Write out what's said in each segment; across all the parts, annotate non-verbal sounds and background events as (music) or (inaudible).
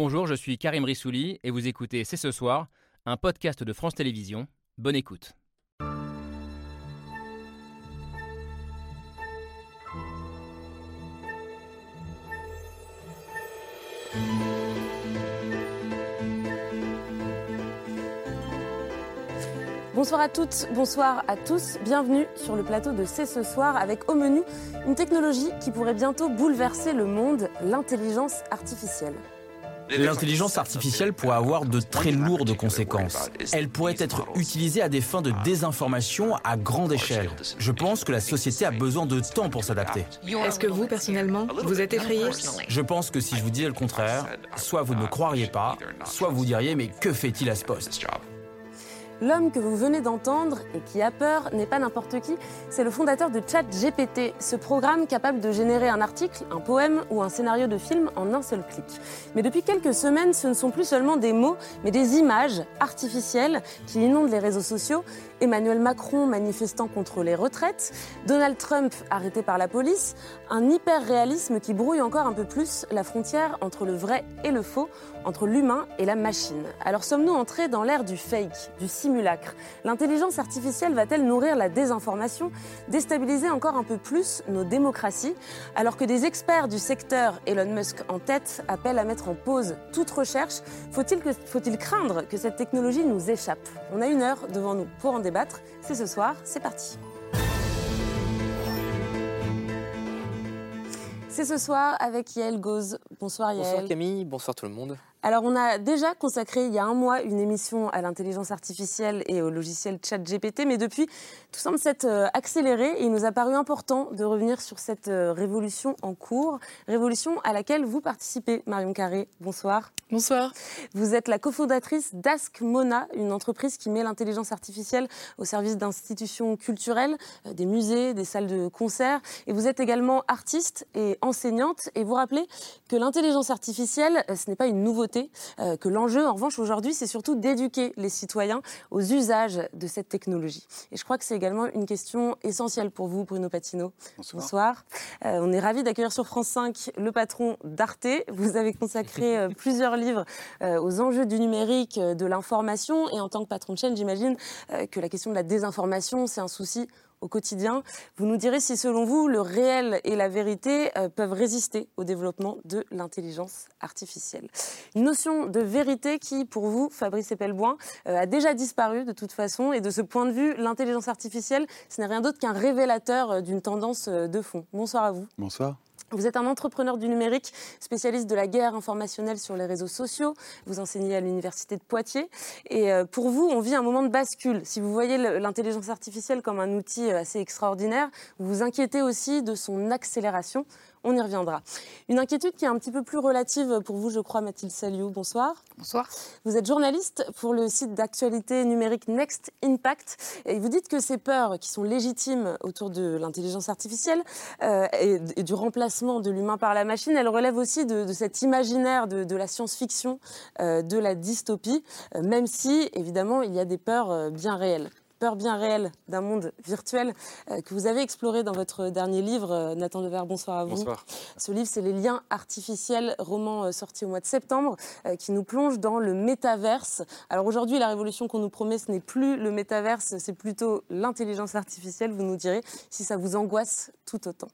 Bonjour, je suis Karim Rissouli et vous écoutez C'est ce soir, un podcast de France Télévisions. Bonne écoute. Bonsoir à toutes, bonsoir à tous. Bienvenue sur le plateau de C'est ce soir avec au menu une technologie qui pourrait bientôt bouleverser le monde, l'intelligence artificielle. L'intelligence artificielle pourrait avoir de très lourdes conséquences. Elle pourrait être utilisée à des fins de désinformation à grande échelle. Je pense que la société a besoin de temps pour s'adapter. Est-ce que vous, personnellement, vous êtes effrayé Je pense que si je vous disais le contraire, soit vous ne me croiriez pas, soit vous diriez mais que fait-il à ce poste? L'homme que vous venez d'entendre et qui a peur n'est pas n'importe qui, c'est le fondateur de ChatGPT, ce programme capable de générer un article, un poème ou un scénario de film en un seul clic. Mais depuis quelques semaines, ce ne sont plus seulement des mots, mais des images artificielles qui inondent les réseaux sociaux. Emmanuel Macron manifestant contre les retraites, Donald Trump arrêté par la police, un hyper-réalisme qui brouille encore un peu plus la frontière entre le vrai et le faux, entre l'humain et la machine. Alors sommes-nous entrés dans l'ère du fake, du simulacre? L'intelligence artificielle va-t-elle nourrir la désinformation, déstabiliser encore un peu plus nos démocraties? Alors que des experts du secteur, Elon Musk en tête, appellent à mettre en pause toute recherche, faut-il faut craindre que cette technologie nous échappe? On a une heure devant nous pour en C'est ce soir, c'est parti. C'est ce soir avec Yael Gauze. Bonsoir Yael. Bonsoir Camille, bonsoir tout le monde. Alors, on a déjà consacré il y a un mois une émission à l'intelligence artificielle et au logiciel ChatGPT, mais depuis, tout semble s'être euh, accéléré et il nous a paru important de revenir sur cette euh, révolution en cours, révolution à laquelle vous participez, Marion Carré. Bonsoir. Bonsoir. Vous êtes la cofondatrice d'Ask Mona, une entreprise qui met l'intelligence artificielle au service d'institutions culturelles, euh, des musées, des salles de concert. Et vous êtes également artiste et enseignante. Et vous rappelez que l'intelligence artificielle, ce n'est pas une nouveauté euh, que l'enjeu, en revanche, aujourd'hui, c'est surtout d'éduquer les citoyens aux usages de cette technologie. Et je crois que c'est également une question essentielle pour vous, Bruno Patino. Bonsoir. Euh, on est ravis d'accueillir sur France 5 le patron d'Arte. Vous avez consacré euh, (laughs) plusieurs livres aux enjeux du numérique, de l'information. Et en tant que patron de chaîne, j'imagine que la question de la désinformation, c'est un souci au quotidien. Vous nous direz si, selon vous, le réel et la vérité euh, peuvent résister au développement de l'intelligence artificielle. Une notion de vérité qui, pour vous, Fabrice Epelboin, euh, a déjà disparu de toute façon. Et de ce point de vue, l'intelligence artificielle, ce n'est rien d'autre qu'un révélateur euh, d'une tendance de fond. Bonsoir à vous. Bonsoir. Vous êtes un entrepreneur du numérique, spécialiste de la guerre informationnelle sur les réseaux sociaux. Vous enseignez à l'université de Poitiers. Et euh, pour vous, on vit un moment de bascule. Si vous voyez l'intelligence artificielle comme un outil euh, assez extraordinaire, vous vous inquiétez aussi de son accélération. On y reviendra. Une inquiétude qui est un petit peu plus relative pour vous, je crois, Mathilde Saliou. Bonsoir. Bonsoir. Vous êtes journaliste pour le site d'actualité numérique Next Impact. Et vous dites que ces peurs qui sont légitimes autour de l'intelligence artificielle euh, et, du remplacement de l'humain par la machine, elles relèvent aussi de, cet imaginaire de, la science-fiction, euh, de la dystopie, euh, même si, évidemment, il y a des peurs bien réelles peur bien réelle d'un monde virtuel euh, que vous avez exploré dans votre dernier livre. Euh, Nathan Dever, bonsoir à vous. Bonsoir. Ce livre, c'est Les liens artificiels, roman euh, sorti au mois de septembre, qui nous plonge dans le métaverse. Alors aujourd'hui, la révolution qu'on nous promet, ce n'est plus le métaverse, c'est plutôt l'intelligence artificielle. Vous nous direz si ça vous angoisse tout autant.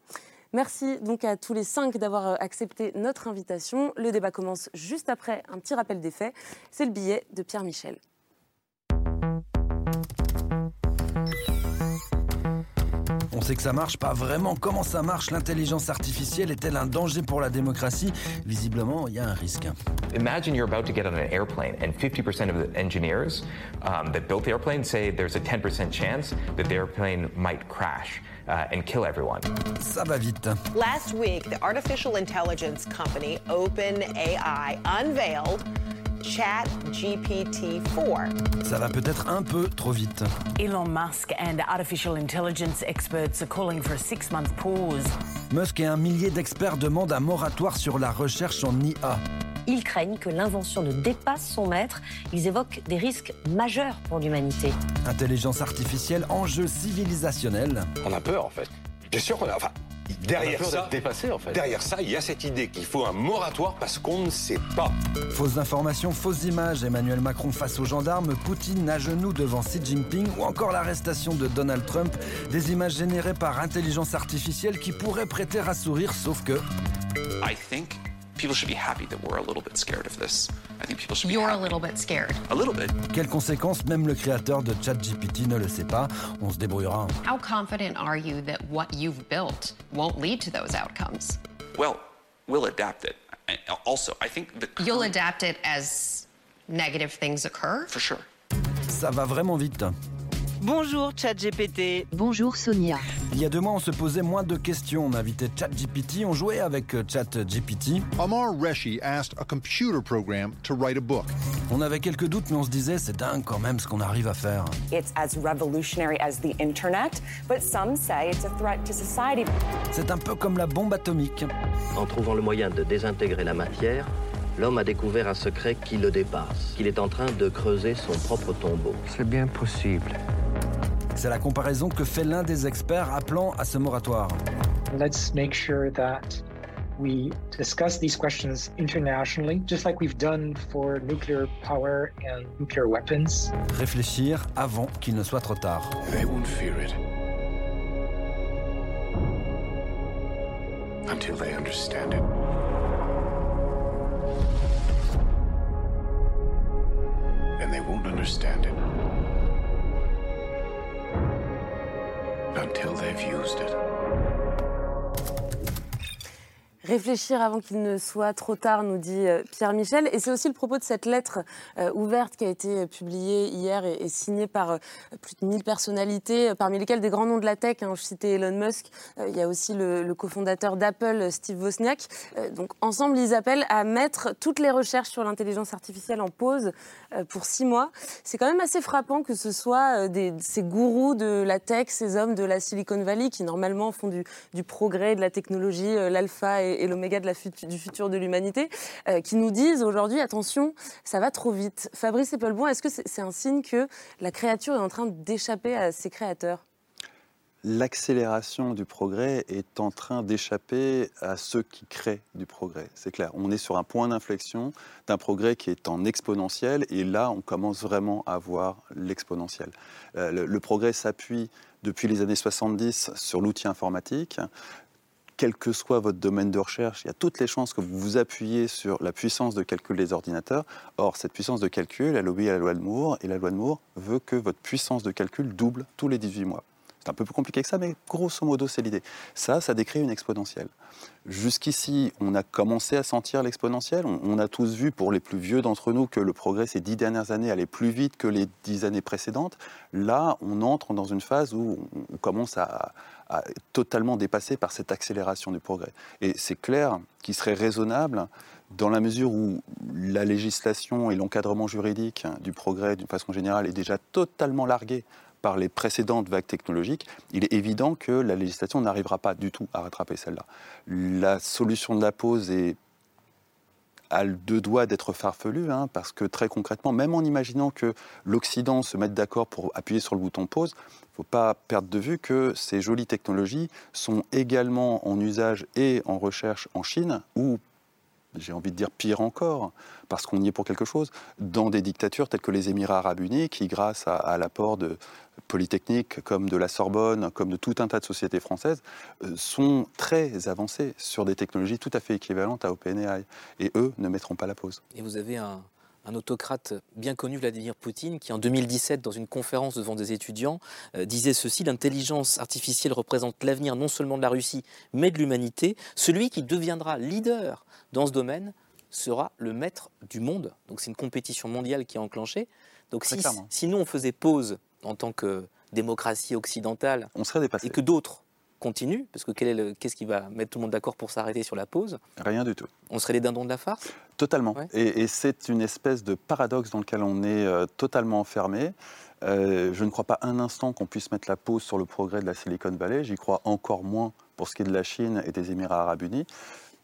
Merci donc à tous les cinq d'avoir accepté notre invitation. Le débat commence juste après un petit rappel des faits. C'est le billet de Pierre Michel. On sait que ça marche pas vraiment. Comment ça marche L'intelligence artificielle est-elle un danger pour la démocratie Visiblement, il y a un risque. Imagine you're about to get on an airplane and 50% of the engineers um, that built the airplane say there's a 10% chance that the airplane might crash. Uh, and kill everyone. Ça va vite. Last week, the artificial intelligence company OpenAI unveiled ChatGPT-4. Ça va peut-être un peu trop vite. Elon Musk and artificial intelligence experts are calling for a six-month pause. Musk et un millier d'experts demandent un moratoire sur la recherche en IA. Ils craignent que l'invention ne dépasse son maître. Ils évoquent des risques majeurs pour l'humanité. Intelligence artificielle, enjeu civilisationnel. On a peur en fait. Bien sûr qu'on a. Enfin, Derrière On a peur ça, d'être dépassé, en fait. derrière ça, il y a cette idée qu'il faut un moratoire parce qu'on ne sait pas. Fausses informations, fausses images, Emmanuel Macron face aux gendarmes, Poutine à genoux devant Xi Jinping ou encore l'arrestation de Donald Trump, des images générées par intelligence artificielle qui pourraient prêter à sourire, sauf que... I think people should be happy that we're a little bit scared of this. I think people should be You're a little bit scared. A little bit. Quelles conséquences Même le créateur de ChatGPT ne le sait pas. On se débrouillera. How confident are you that what you've built won't lead to those outcomes? Well, we'll adapt it. Also, I think the You'll adapt it as negative things occur? for sure. Ça va vraiment vite. Bonjour ChatGPT. Bonjour Sonia. Il y a deux mois, on se posait moins de questions. On invitait ChatGPT, on jouait avec euh, ChatGPT. Amar Reshi asked a computer program to write a book. On avait quelques doutes, mais on se disait, c'est dingue quand même ce qu'on arrive à faire. It's as revolutionary as the internet, but some say it's a threat to society. C'est un peu comme la bombe atomique. En trouvant le moyen de désintégrer la matière, l'homme a découvert un secret qui le dépasse, qu'il est en train de creuser son propre tombeau. C'est bien possible. C'est la comparaison que fait l'un des experts appelant à ce moratoire. Let's make sure that we discuss these questions internationally, just like we've done for nuclear power and nuclear weapons. Réfléchir avant qu'il ne soit trop tard. They won't fear it. Until they understand it. And they won't understand it. Until they've used it. Réfléchir avant qu'il ne soit trop tard, nous dit euh, Pierre Michel. Et c'est aussi le propos de cette lettre euh, ouverte qui a été euh, publiée hier et, signée par plus de 1000 personnalités, parmi lesquelles des grands noms de la tech. hein. Je citais Elon Musk. Il y a aussi le, cofondateur d'Apple, Steve Wozniak. Donc ensemble, ils appellent à mettre toutes les recherches sur l'intelligence artificielle en pause pour six mois. C'est quand même assez frappant que ce soit ces gourous de la tech, ces hommes de la Silicon Valley qui normalement font du, du progrès, de la technologie, l'alpha et, et l'oméga du futur de l'humanité, euh, qui nous disent aujourd'hui, attention, ça va trop vite. Fabrice Eppelboin, est-ce que c'est un signe que la créature est en train d'échapper à ses créateurs? L'accélération du progrès est en train d'échapper à ceux qui créent du progrès. C'est clair. On est sur un point d'inflexion d'un progrès qui est en exponentiel et là, on commence vraiment à voir l'exponentiel. Euh, le progrès s'appuie depuis les années 70 sur l'outil informatique. Quel que soit votre domaine de recherche, il y a toutes les chances que vous vous appuyez sur la puissance de calcul des ordinateurs. Or, cette puissance de calcul, elle obéit à la loi de Moore, et la loi de Moore veut que votre puissance de calcul double tous les 18 mois. C'est un peu plus compliqué que ça, mais grosso modo, c'est l'idée. Ça, ça décrit une exponentielle. Jusqu'ici, on a commencé à sentir l'exponentielle. On, a tous vu, pour les plus vieux d'entre nous, que le progrès ces dix dernières années allait plus vite que les dix années précédentes. Là, on entre dans une phase où on, commence à, totalement dépassé par cette accélération du progrès. Et c'est clair qu'il serait raisonnable dans la mesure où la législation et l'encadrement juridique du progrès, d'une façon générale, est déjà totalement largué par les précédentes vagues technologiques, il est évident que la législation n'arrivera pas du tout à rattraper celle-là. La solution de la pause est a deux doigts d'être farfelue, hein, parce que très concrètement, même en imaginant que l'Occident se mette d'accord pour appuyer sur le bouton pause, il ne faut pas perdre de vue que ces jolies technologies sont également en usage et en recherche en Chine, j'ai envie de dire pire encore, parce qu'on y est pour quelque chose, dans des dictatures telles que les Émirats arabes unis, qui, grâce à, l'apport de polytechniques comme de la Sorbonne, comme de tout un tas de sociétés françaises, euh, sont très avancées sur des technologies tout à fait équivalentes à OpenAI. Et eux ne mettront pas la pause. Et vous avez un, un autocrate bien connu, Vladimir Poutine, qui en 2017, dans une conférence devant des étudiants, euh, disait ceci L'intelligence artificielle représente l'avenir non seulement de la Russie, mais de l'humanité. Celui qui deviendra leader dans ce domaine sera le maître du monde. Donc c'est une compétition mondiale qui est enclenchée. Donc si, si nous on faisait pause en tant que démocratie occidentale, On serait dépassé. et que d'autres continuent, parce que qu'est-ce qui va mettre tout le monde d'accord pour s'arrêter sur la pause? Rien du tout. On serait les dindons de la farce? Totalement. Et, et c'est une espèce de paradoxe dans lequel on est euh, totalement enfermé. Euh, je ne crois pas un instant qu'on puisse mettre la pause sur le progrès de la Silicon Valley. J'y crois encore moins pour ce qui est de la Chine et des Émirats arabes unis.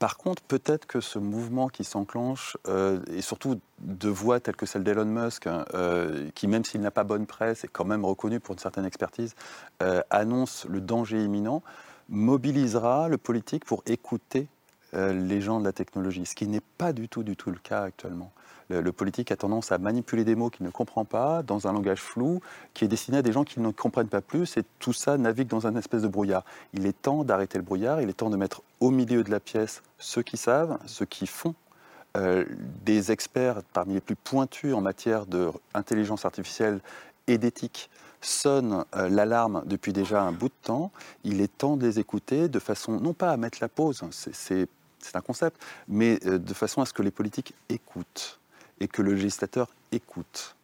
Par contre, peut-être que ce mouvement qui s'enclenche, euh, et surtout de voix telles que celle d'Elon Musk, hein, euh, qui même s'il n'a pas bonne presse, est quand même reconnu pour une certaine expertise, euh, annonce le danger imminent, mobilisera le politique pour écouter les gens de la technologie, ce qui n'est pas du tout, du tout le cas actuellement. Le, politique a tendance à manipuler des mots qu'il ne comprend pas, dans un langage flou, qui est destiné à des gens qui ne comprennent pas plus, et tout ça navigue dans un espèce de brouillard. Il est temps d'arrêter le brouillard, il est temps de mettre au milieu de la pièce ceux qui savent, ceux qui font, euh, des experts parmi les plus pointus en matière d'intelligence artificielle et d'éthique sonnent euh, l'alarme depuis déjà un bout de temps. Il est temps de les écouter de façon, non pas à mettre la pause, c'est un concept, mais euh, de façon à ce que les politiques écoutent et que le législateur écoute.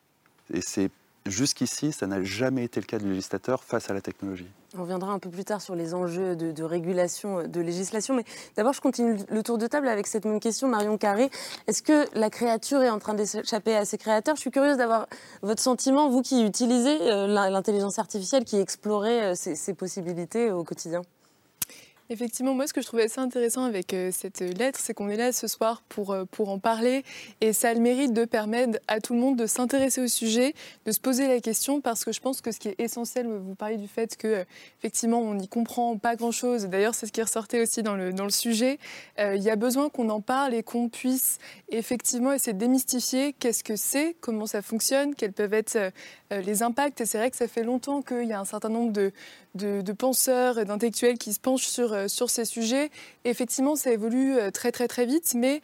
Et c'est jusqu'ici, ça n'a jamais été le cas du législateur face à la technologie. On reviendra un peu plus tard sur les enjeux de, régulation, de législation. Mais d'abord, je continue le tour de table avec cette même question. Marion Carré, est-ce que la créature est en train d'échapper à ses créateurs? Je suis curieuse d'avoir votre sentiment, vous qui utilisez euh, l'intelligence artificielle, qui explorez euh, ces, ces possibilités au quotidien. Effectivement, moi, ce que je trouvais assez intéressant avec euh, cette lettre, c'est qu'on est là ce soir pour, euh, pour en parler et ça a le mérite de permettre à tout le monde de s'intéresser au sujet, de se poser la question parce que je pense que ce qui est essentiel, vous parlez du fait que, euh, effectivement, on n'y comprend pas grand-chose. D'ailleurs, c'est ce qui ressortait aussi dans le, dans le sujet. Il y a besoin qu'on en parle et qu'on puisse effectivement essayer de démystifier qu'est-ce que c'est, comment ça fonctionne, quels peuvent être les impacts. Et c'est vrai que ça fait longtemps qu'il y a un certain nombre de, de, de penseurs et d'intellectuels qui se penchent sur, euh, sur ces sujets. Et effectivement, ça évolue euh, très très très vite, mais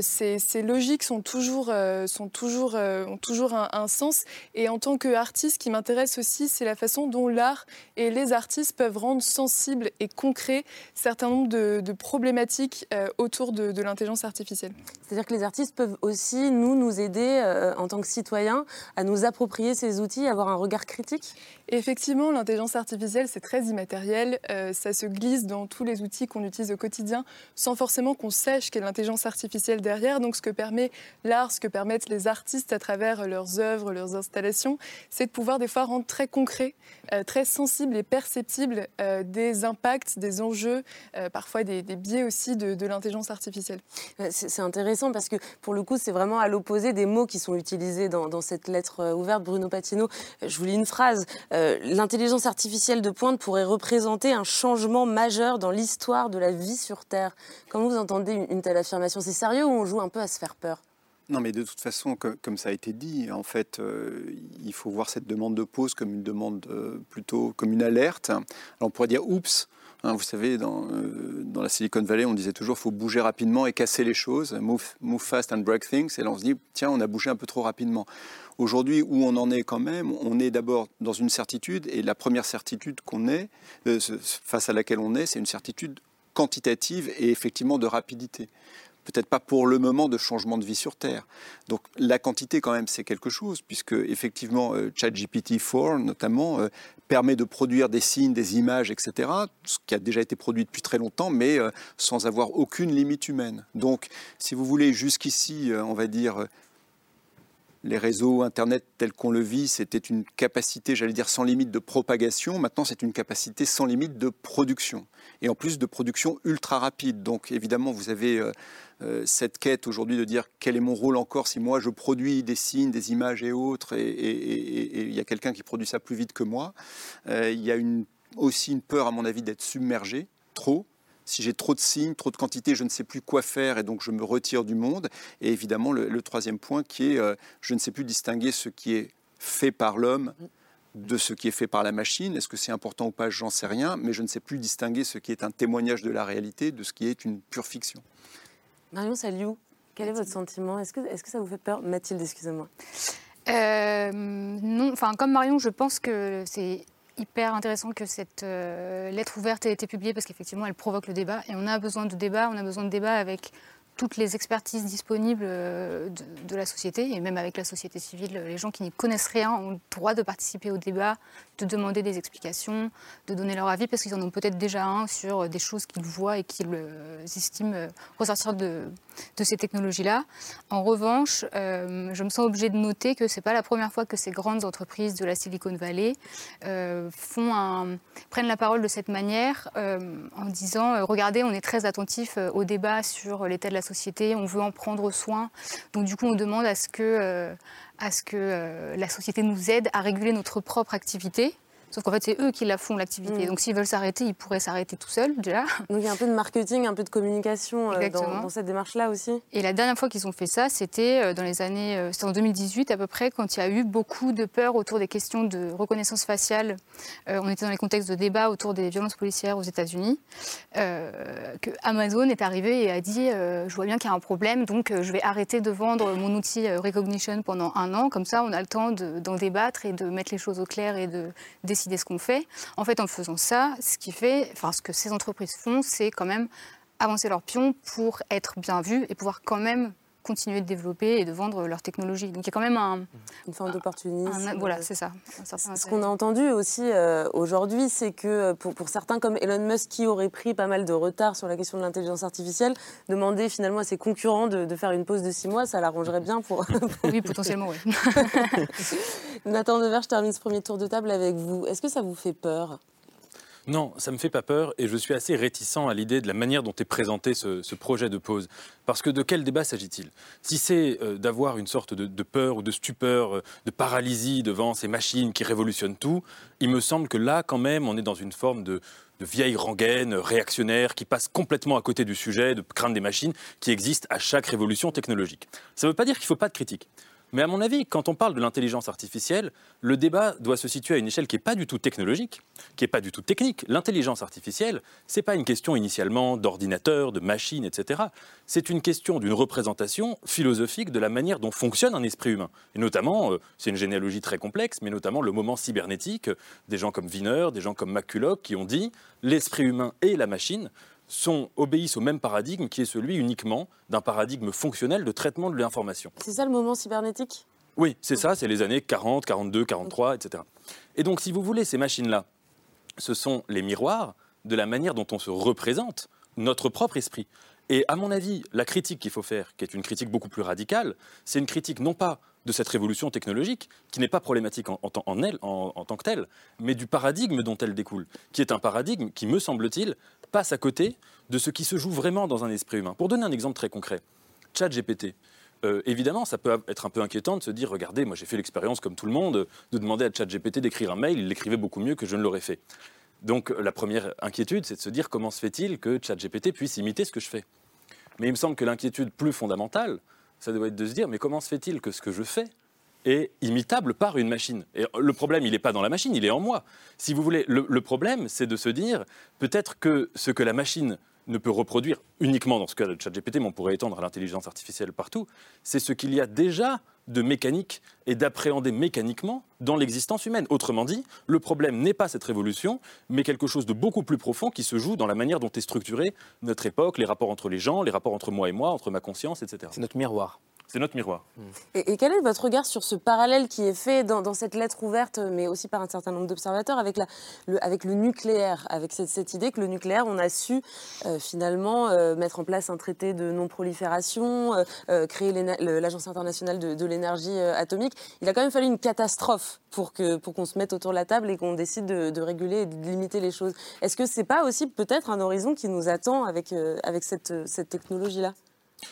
ces, ces, logiques sont toujours, sont toujours, ont toujours un, un, sens. Et en tant qu'artiste, ce qui m'intéresse aussi, c'est la façon dont l'art et les artistes peuvent rendre sensibles et concrets certain nombre de, de problématiques autour de, de l'intelligence artificielle. C'est-à-dire que les artistes peuvent aussi, nous, nous aider en tant que citoyens à nous approprier ces outils, avoir un regard critique? Effectivement, l'intelligence artificielle, c'est très immatériel. Euh, ça se glisse dans tous les outils qu'on utilise au quotidien sans forcément qu'on sache quelle l'intelligence artificielle derrière. Donc, ce que permet l'art, ce que permettent les artistes à travers leurs œuvres, leurs installations, c'est de pouvoir des fois rendre très concret, euh, très sensible et perceptible euh, des impacts, des enjeux, parfois des, biais aussi de, l'intelligence artificielle. C'est intéressant parce que pour le coup, c'est vraiment à l'opposé des mots qui sont utilisés dans, cette lettre ouverte. Bruno Patino, je vous lis une phrase. L'intelligence artificielle de pointe pourrait représenter un changement majeur dans l'histoire de la vie sur Terre. Comment vous entendez une, telle affirmation? C'est sérieux ou on joue un peu à se faire peur? Non, mais de toute façon, comme, comme, ça a été dit, en fait, euh, il faut voir cette demande de pause comme une demande euh, plutôt comme une alerte. Alors on pourrait dire oups. Hein, vous savez, dans, euh, dans, la Silicon Valley, on disait toujours faut bouger rapidement et casser les choses, move, fast and break things. Et là, on se dit tiens, on a bougé un peu trop rapidement. Aujourd'hui, où on en est quand même, on est d'abord dans une certitude, et la première certitude qu'on est, euh, face à laquelle on est, c'est une certitude quantitative et effectivement de rapidité peut-être pas pour le moment de changement de vie sur Terre. Donc la quantité quand même c'est quelque chose puisque effectivement euh, ChatGPT 4 notamment permet de produire des signes, des images, etc. Ce qui a déjà été produit depuis très longtemps, mais euh, sans avoir aucune limite humaine. Donc si vous voulez jusqu'ici, euh, on va dire euh, les réseaux Internet tels qu'on le vit, c'était une capacité, j'allais dire, sans limite de propagation. Maintenant, c'est une capacité sans limite de production. Et en plus de production ultra rapide. Donc, évidemment, vous avez euh, euh, cette quête aujourd'hui de dire quel est mon rôle encore si moi je produis des signes, des images et autres, et il y a quelqu'un qui produit ça plus vite que moi. Euh, il y a aussi une peur, à mon avis, d'être submergé trop si j'ai trop de signes, trop de quantité, je ne sais plus quoi faire et donc je me retire du monde. Et évidemment, le, troisième point qui est, je ne sais plus distinguer ce qui est fait par l'homme de ce qui est fait par la machine. Est-ce que c'est important ou pas J'en sais rien, mais je ne sais plus distinguer ce qui est un témoignage de la réalité de ce qui est une pure fiction. Marion Saliou, quel est votre sentiment? Est-ce que, est que ça vous fait peur? Mathilde, excusez-moi. Euh, non, enfin comme Marion, je pense que c'est hyper intéressant que cette euh, lettre ouverte ait été publiée parce qu'effectivement elle provoque le débat et on a besoin de débat, on a besoin de débat avec toutes les expertises disponibles de, de, la société et même avec la société civile. Les gens qui n'y connaissent rien ont le droit de participer au débat, de demander des explications, de donner leur avis parce qu'ils en ont peut-être déjà un sur des choses qu'ils voient et qu'ils euh, estiment ressortir de, de ces technologies-là. En revanche, euh, je me sens obligée de noter que ce n'est pas la première fois que ces grandes entreprises de la Silicon Valley euh, prennent la parole de cette manière euh, en disant regardez, on est très attentif au débat sur l'état de la société, on veut en prendre soin. Donc du coup, on demande à ce que, à ce que la société nous aide à réguler notre propre activité Sauf qu'en fait, c'est eux qui la font, l'activité. Mm. Donc s'ils veulent s'arrêter, ils pourraient s'arrêter tout seuls, déjà. (laughs) Donc il y a un peu de marketing, un peu de communication euh, dans, cette démarche-là aussi. Et la dernière fois qu'ils ont fait ça, c'était euh, dans les années, euh, c'était en 2018 à peu près, quand il y a eu beaucoup de peur autour des questions de reconnaissance faciale. Euh, on était dans les contextes de débat autour des violences policières aux États-Unis. Euh, que Amazon est arrivé et a dit Je vois bien qu'il y a un problème, donc je vais arrêter de vendre mon outil Recognition pendant un an. Comme ça, on a le temps de- d'en débattre et de mettre les choses au clair et de décider ce qu'on fait. En fait, en faisant ça, ce qui fait, enfin, ce que ces entreprises font, c'est quand même avancer leur pion pour être bien vus et pouvoir quand même continuer de développer et de vendre leur technologie. Donc il y a quand même un... Une forme d'opportunisme. un- Voilà, c'est ça. Ce qu'on a entendu aussi euh, aujourd'hui, c'est que euh, pour, pour certains comme Elon Musk, qui aurait pris pas mal de retard sur la question de l'intelligence artificielle, demander finalement à ses concurrents de, de faire une pause de six mois, ça l'arrangerait bien pour... (laughs) Oui, potentiellement, oui. (laughs) Nathan Dever, je termine ce premier tour de table avec vous. Est-ce que ça vous fait peur? Non, ça me fait pas peur et je suis assez réticent à l'idée de la manière dont est présenté ce, projet de pause. Parce que de quel débat s'agit-il? Si c'est euh, d'avoir une sorte de, peur ou de stupeur, euh, de paralysie devant ces machines qui révolutionnent tout, il me semble que là, quand même, on est dans une forme de, de vieille rengaine réactionnaire qui passe complètement à côté du sujet de crainte des machines qui existent à chaque révolution technologique. Ça ne veut pas dire qu'il ne faut pas de critique. Mais à mon avis, quand on parle de l'intelligence artificielle, le débat doit se situer à une échelle qui n'est pas du tout technologique, qui n'est pas du tout technique. L'intelligence artificielle, ce n'est pas une question initialement d'ordinateur, de machine, etc. C'est une question d'une représentation philosophique de la manière dont fonctionne un esprit humain. Et notamment, euh, c'est une généalogie très complexe, mais notamment le moment cybernétique, euh, des gens comme Wiener, des gens comme McCulloch qui ont dit l'esprit humain et la machine sont, obéissent au même paradigme qui est celui uniquement d'un paradigme fonctionnel de traitement de l'information. C'est ça le moment cybernétique? Oui, c'est ça, c'est les années 40, 42, 43, etc. Et donc, si vous voulez, ces machines-là, ce sont les miroirs de la manière dont on se représente notre propre esprit. Et à mon avis, la critique qu'il faut faire, qui est une critique beaucoup plus radicale, c'est une critique non pas de cette révolution technologique, qui n'est pas problématique en, elle, en- tant que telle, mais du paradigme dont elle découle, qui est un paradigme qui, me semble-t-il, passe à côté de ce qui se joue vraiment dans un esprit humain. Pour donner un exemple très concret, ChatGPT. Euh, évidemment, ça peut être un peu inquiétant de se dire, regardez, moi j'ai fait l'expérience comme tout le monde, de demander à ChatGPT d'écrire un mail, il l'écrivait beaucoup mieux que je ne l'aurais fait. Donc la première inquiétude, c'est de se dire comment se fait-il que ChatGPT puisse imiter ce que je fais? Mais il me semble que l'inquiétude plus fondamentale, ça doit être de se dire, mais comment se fait-il que ce que je fais est imitable par une machine? Et le problème, il n'est pas dans la machine, il est en moi. Si vous voulez, le, le problème, c'est de se dire, peut-être que ce que la machine ne peut reproduire uniquement dans ce cas de ChatGPT, mais on pourrait étendre à l'intelligence artificielle partout, c'est ce qu'il y a déjà de mécanique et d'appréhender mécaniquement dans l'existence humaine. Autrement dit, le problème n'est pas cette révolution, mais quelque chose de beaucoup plus profond qui se joue dans la manière dont est structurée notre époque, les rapports entre les gens, les rapports entre moi et moi, entre ma conscience, etc. C'est notre miroir. C'est notre miroir. Et, quel est votre regard sur ce parallèle qui est fait dans, cette lettre ouverte, mais aussi par un certain nombre d'observateurs, avec, le, nucléaire, avec cette, idée que le nucléaire, on a su euh, finalement euh, mettre en place un traité de non-prolifération, euh, créer l'Agence internationale de, l'énergie atomique. Il a quand même fallu une catastrophe pour qu'on se mette autour de la table et qu'on décide de, réguler et de limiter les choses. Est-ce que c'est pas aussi peut-être un horizon qui nous attend avec, cette technologie-là?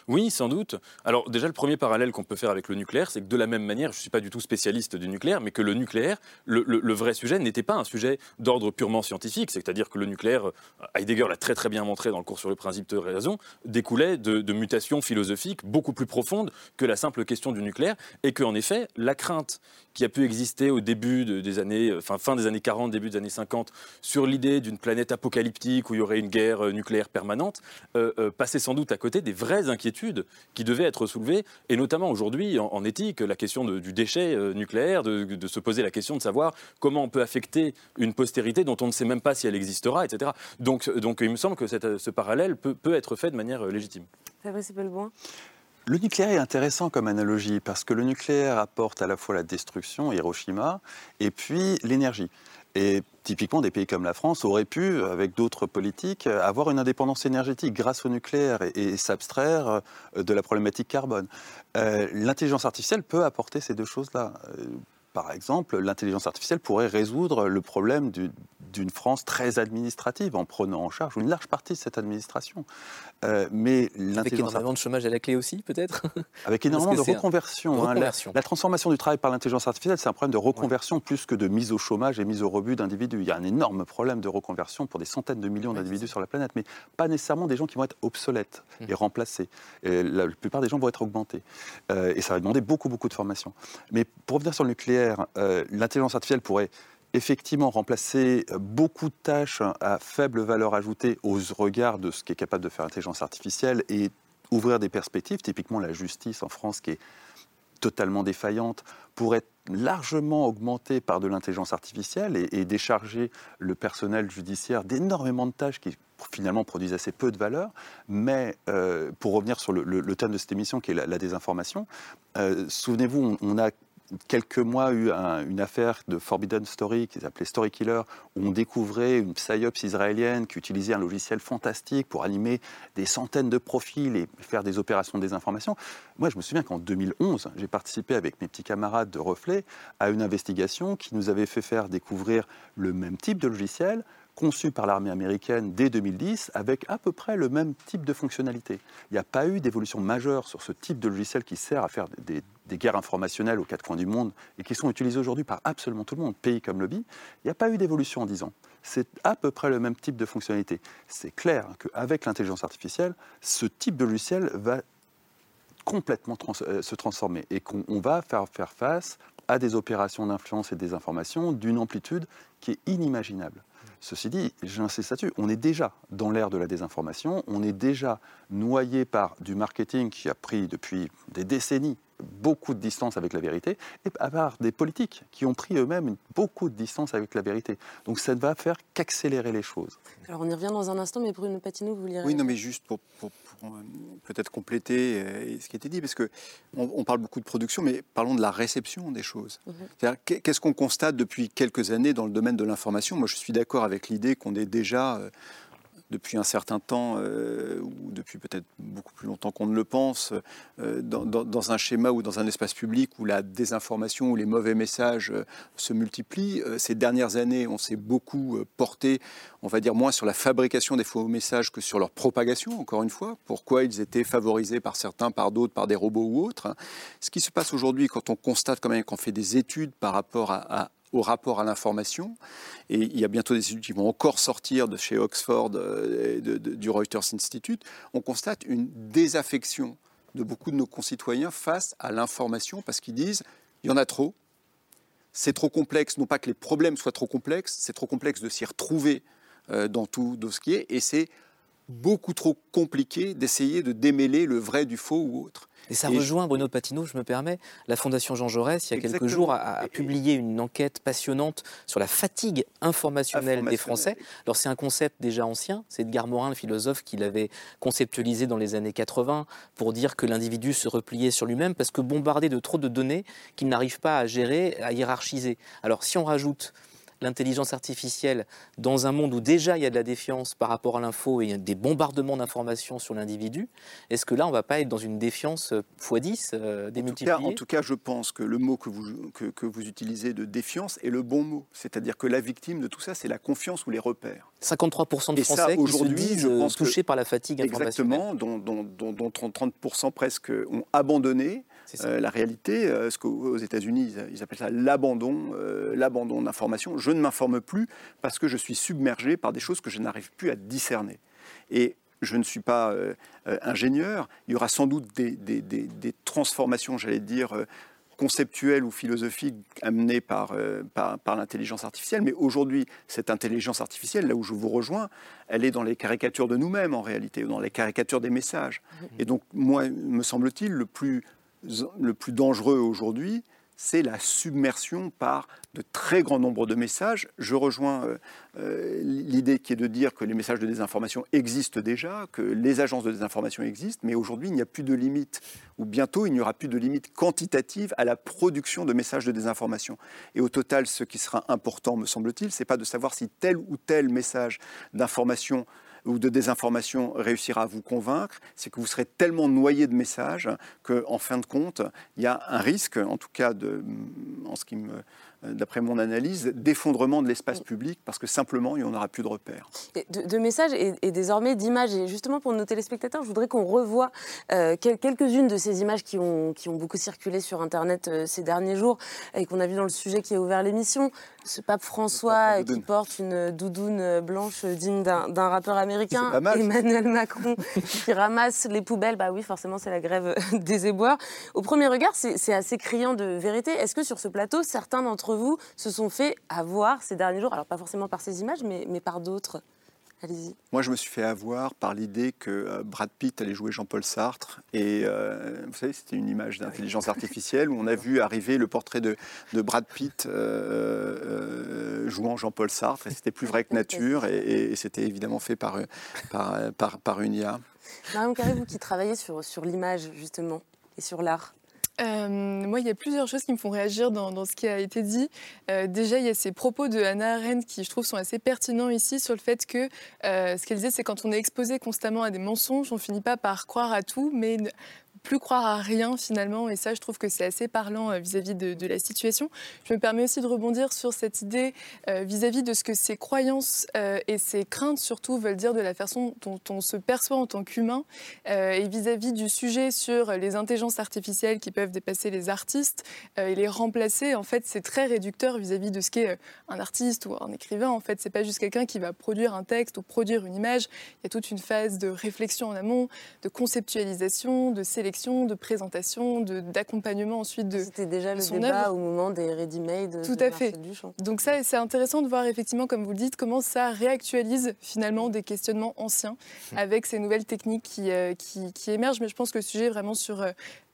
Oui, sans doute. Alors déjà, le premier parallèle qu'on peut faire avec le nucléaire, c'est que de la même manière, je ne suis pas du tout spécialiste du nucléaire, mais que le nucléaire, le, vrai sujet n'était pas un sujet d'ordre purement scientifique, c'est-à-dire que le nucléaire, Heidegger l'a très très bien montré dans le cours sur le principe de raison, découlait de, de mutations philosophiques beaucoup plus profondes que la simple question du nucléaire, et qu'en effet, la crainte qui a pu exister au début de- des années, euh, enfin fin des années 40, début des années 50, sur l'idée d'une planète apocalyptique où il y aurait une guerre euh, nucléaire permanente, euh, passait sans doute à côté des vraies inquiétudes qui devaient être soulevées, et notamment aujourd'hui en, éthique, la question du déchet nucléaire, de, se poser la question de savoir comment on peut affecter une postérité dont on ne sait même pas si elle existera, etc. Donc, donc il me semble que ce parallèle peut, peut être fait de manière légitime. Fabrice Pelboin Le nucléaire est intéressant comme analogie parce que le nucléaire apporte à la fois la destruction, Hiroshima, et puis l'énergie. Et typiquement, des pays comme la France auraient pu, avec d'autres politiques, avoir une indépendance énergétique grâce au nucléaire et, s'abstraire euh, de la problématique carbone. Euh, L'intelligence artificielle peut apporter ces deux choses-là. Euh, par exemple, l'intelligence artificielle pourrait résoudre le problème du, d'une France très administrative en prenant en charge une large partie de cette administration. Euh, mais avec énormément de chômage à la clé aussi, peut-être (laughs) Avec énormément de reconversion. Hein. La, transformation du travail par l'intelligence artificielle, c'est un problème de reconversion plus que de mise au chômage et mise au rebut d'individus. Il y a un énorme problème de reconversion pour des centaines de millions d'individus sur la planète, mais pas nécessairement des gens qui vont être obsolètes mmh. et remplacés. Et la, plupart des gens vont être augmentés. Euh, et ça va demander beaucoup, beaucoup de formation. Mais pour revenir sur le nucléaire, euh, l'intelligence artificielle pourrait effectivement remplacer beaucoup de tâches à faible valeur ajoutée aux regards de ce qui est capable de faire l'intelligence artificielle et ouvrir des perspectives, typiquement la justice en France qui est totalement défaillante, pourrait être largement augmentée par de l'intelligence artificielle et, décharger le personnel judiciaire d'énormément de tâches qui finalement produisent assez peu de valeur. Mais euh, pour revenir sur le, thème de cette émission qui est la, désinformation, euh, souvenez-vous, on a quelques mois eu une affaire de Forbidden Story qui s'appelait Story Killer, où on découvrait une psyops israélienne qui utilisait un logiciel fantastique pour animer des centaines de profils et faire des opérations de désinformation. Moi, je me souviens qu'en 2011, j'ai participé avec mes petits camarades de Reflet à une investigation qui nous avait fait faire découvrir le même type de logiciel conçu par l'armée américaine dès 2010 avec à peu près le même type de fonctionnalité. Il n'y a pas eu d'évolution majeure sur ce type de logiciel qui sert à faire des, guerres informationnelles aux quatre coins du monde et qui sont utilisés aujourd'hui par absolument tout le monde, pays comme lobby. Il n'y a pas eu d'évolution en 10 ans. C'est à peu près le même type de fonctionnalité. C'est clair qu'avec l'intelligence artificielle, ce type de logiciel va complètement euh, se transformer et qu'on va faire, faire face à des opérations d'influence et des informations d'une amplitude qui est inimaginable. Ceci dit, j'insiste là-dessus, on est déjà dans l'ère de la désinformation, on est déjà noyé par du marketing qui a pris depuis des décennies beaucoup de distance avec la vérité, et à part des politiques qui ont pris eux-mêmes beaucoup de distance avec la vérité. Donc ça ne va faire qu'accélérer les choses. Alors on y revient dans un instant, mais Bruno Patineau, vous lirez. Oui, non, mais juste pour, euh, peut-être compléter euh, ce qui a été dit, parce qu'on on parle beaucoup de production, mais parlons de la réception des choses. Mhm. Qu'est-ce qu'on constate depuis quelques années dans le domaine de l'information? Moi, je suis d'accord avec l'idée qu'on est déjà euh, depuis un certain temps, euh, ou depuis peut-être beaucoup plus longtemps qu'on ne le pense, euh, dans, un schéma ou dans un espace public où la désinformation ou les mauvais messages euh, se multiplient. ces dernières années, on s'est beaucoup porté, on va dire moins sur la fabrication des faux messages que sur leur propagation, encore une fois. Pourquoi ils étaient favorisés par certains, par d'autres, par des robots ou autres. Ce qui se passe aujourd'hui, quand on constate quand même qu'on fait des études par rapport à au rapport à l'information. Et il y a bientôt des études qui vont encore sortir de chez Oxford, euh, du Reuters Institute. On constate une désaffection de beaucoup de nos concitoyens face à l'information parce qu'ils disent il y en a trop, c'est trop complexe, non pas que les problèmes soient trop complexes, c'est trop complexe de s'y retrouver euh, dans tout ce qui est, et c'est beaucoup trop compliqué d'essayer de démêler le vrai du faux ou autre. Et ça rejoint, Bruno Patino, je me permets, la Fondation Jean Jaurès, il y a quelques jours, a, publié une enquête passionnante sur la fatigue informationnelle des Français. Alors c'est un concept déjà ancien, c'est Edgar Morin, le philosophe, qui l'avait conceptualisé dans les années 80 pour dire que l'individu se repliait sur lui-même parce que bombardé de trop de données qu'il n'arrive pas à gérer, à hiérarchiser. Alors si on rajoute l'intelligence artificielle dans un monde où déjà il y a de la défiance par rapport à l'info et des bombardements d'informations sur l'individu, est-ce que là on ne va pas être dans une défiance x10 euh, démultipliée en, en tout cas, je pense que le mot que vous, que, vous utilisez de défiance est le bon mot. C'est-à-dire que la victime de tout ça, c'est la confiance ou les repères. 53% de Français qui se disent euh, touchés par la fatigue informationnelle. Exactement, dont, dont, dont 30% presque ont abandonné euh, la réalité, euh, ce qu'aux États-Unis, ils, appellent ça l'abandon, euh, l'abandon d'information. Je ne m'informe plus parce que je suis submergé par des choses que je n'arrive plus à discerner. Et je ne suis pas ingénieur. Il y aura sans doute des, transformations, j'allais dire, conceptuelles ou philosophiques amenées par, par, par l'intelligence artificielle. Mais aujourd'hui, cette intelligence artificielle, là où je vous rejoins, elle est dans les caricatures de nous-mêmes en réalité, dans les caricatures des messages. Et donc, moi, me semble-t-il, le plus le plus dangereux aujourd'hui, c'est la submersion par de très grands nombres de messages. Je rejoins euh, euh, l'idée qui est de dire que les messages de désinformation existent déjà, que les agences de désinformation existent, mais aujourd'hui il n'y a plus de limite, ou bientôt il n'y aura plus de limite quantitative à la production de messages de désinformation. Et au total, ce qui sera important, me semble-t-il, c'est pas de savoir si tel ou tel message d'information ou de désinformation réussira à vous convaincre, c'est que vous serez tellement noyé de messages qu'en fin de compte, il y a un risque, en tout cas en ce qui me d'après mon analyse, d'effondrement de l'espace public parce que simplement, il n'y en aura plus de repères. De, de messages et, et désormais d'images. Et justement, pour nos téléspectateurs, je voudrais qu'on revoie euh, quel- quelques-unes de ces images qui ont, qui ont beaucoup circulé sur Internet euh, ces derniers jours et qu'on a vu dans le sujet qui a ouvert l'émission. Ce pape François euh, qui porte une doudoune euh, blanche digne d'un rappeur américain. Emmanuel Macron (laughs) qui ramasse les poubelles. Bah oui, forcément, c'est la grève (laughs) des éboueurs. Au premier regard, c'est c'est assez criant de vérité. Est-ce que sur ce plateau, certains d'entre vous se sont fait avoir ces derniers jours Alors, pas forcément par ces images, mais, mais par d'autres Allez-y. Moi, je me suis fait avoir par l'idée que euh, Brad Pitt allait jouer Jean-Paul Sartre. Et euh, vous savez, c'était une image d'intelligence artificielle où on a vu arriver le portrait de, de Brad Pitt euh, euh, jouant Jean-Paul Sartre. Et c'était plus vrai que nature. Et, et- et c'était évidemment fait par, par, par, par une IA. Marion Carré, vous qui travaillez sur, sur l'image, justement, et sur l'art. Euh, moi, il y a plusieurs choses qui me font réagir dans, ce qui a été dit. Euh, déjà, il y a ces propos de Hannah Arendt qui, je trouve, sont assez pertinents ici sur le fait que euh, ce qu'elle disait, c'est quand on est exposé constamment à des mensonges, on finit pas par croire à tout, mais plus croire à rien finalement. Et ça, je trouve que c'est assez parlant euh, vis-à-vis de, la situation. Je me permets aussi de rebondir sur cette idée euh, vis-à-vis de ce que ces croyances euh, et ces craintes surtout veulent dire de la façon dont on se perçoit en tant qu'humain et vis-à-vis du sujet sur les intelligences artificielles qui peuvent dépasser les artistes et les remplacer. En fait, c'est très réducteur vis-à-vis de ce qu'est un artiste ou un écrivain. En fait, c'est pas juste quelqu'un qui va produire un texte ou produire une image. Il y a toute une phase de réflexion en amont, de conceptualisation, de sélection, de présentation, de- d'accompagnement ensuite de. C'était déjà le son débat œuvre. au moment des ready-made. Tout de à fait. Marcel Duchamp. Donc ça, c'est intéressant de voir effectivement, comme vous le dites, comment ça réactualise finalement des questionnements anciens avec ces nouvelles techniques qui, euh, qui, qui émergent. Mais je pense que le sujet est vraiment sur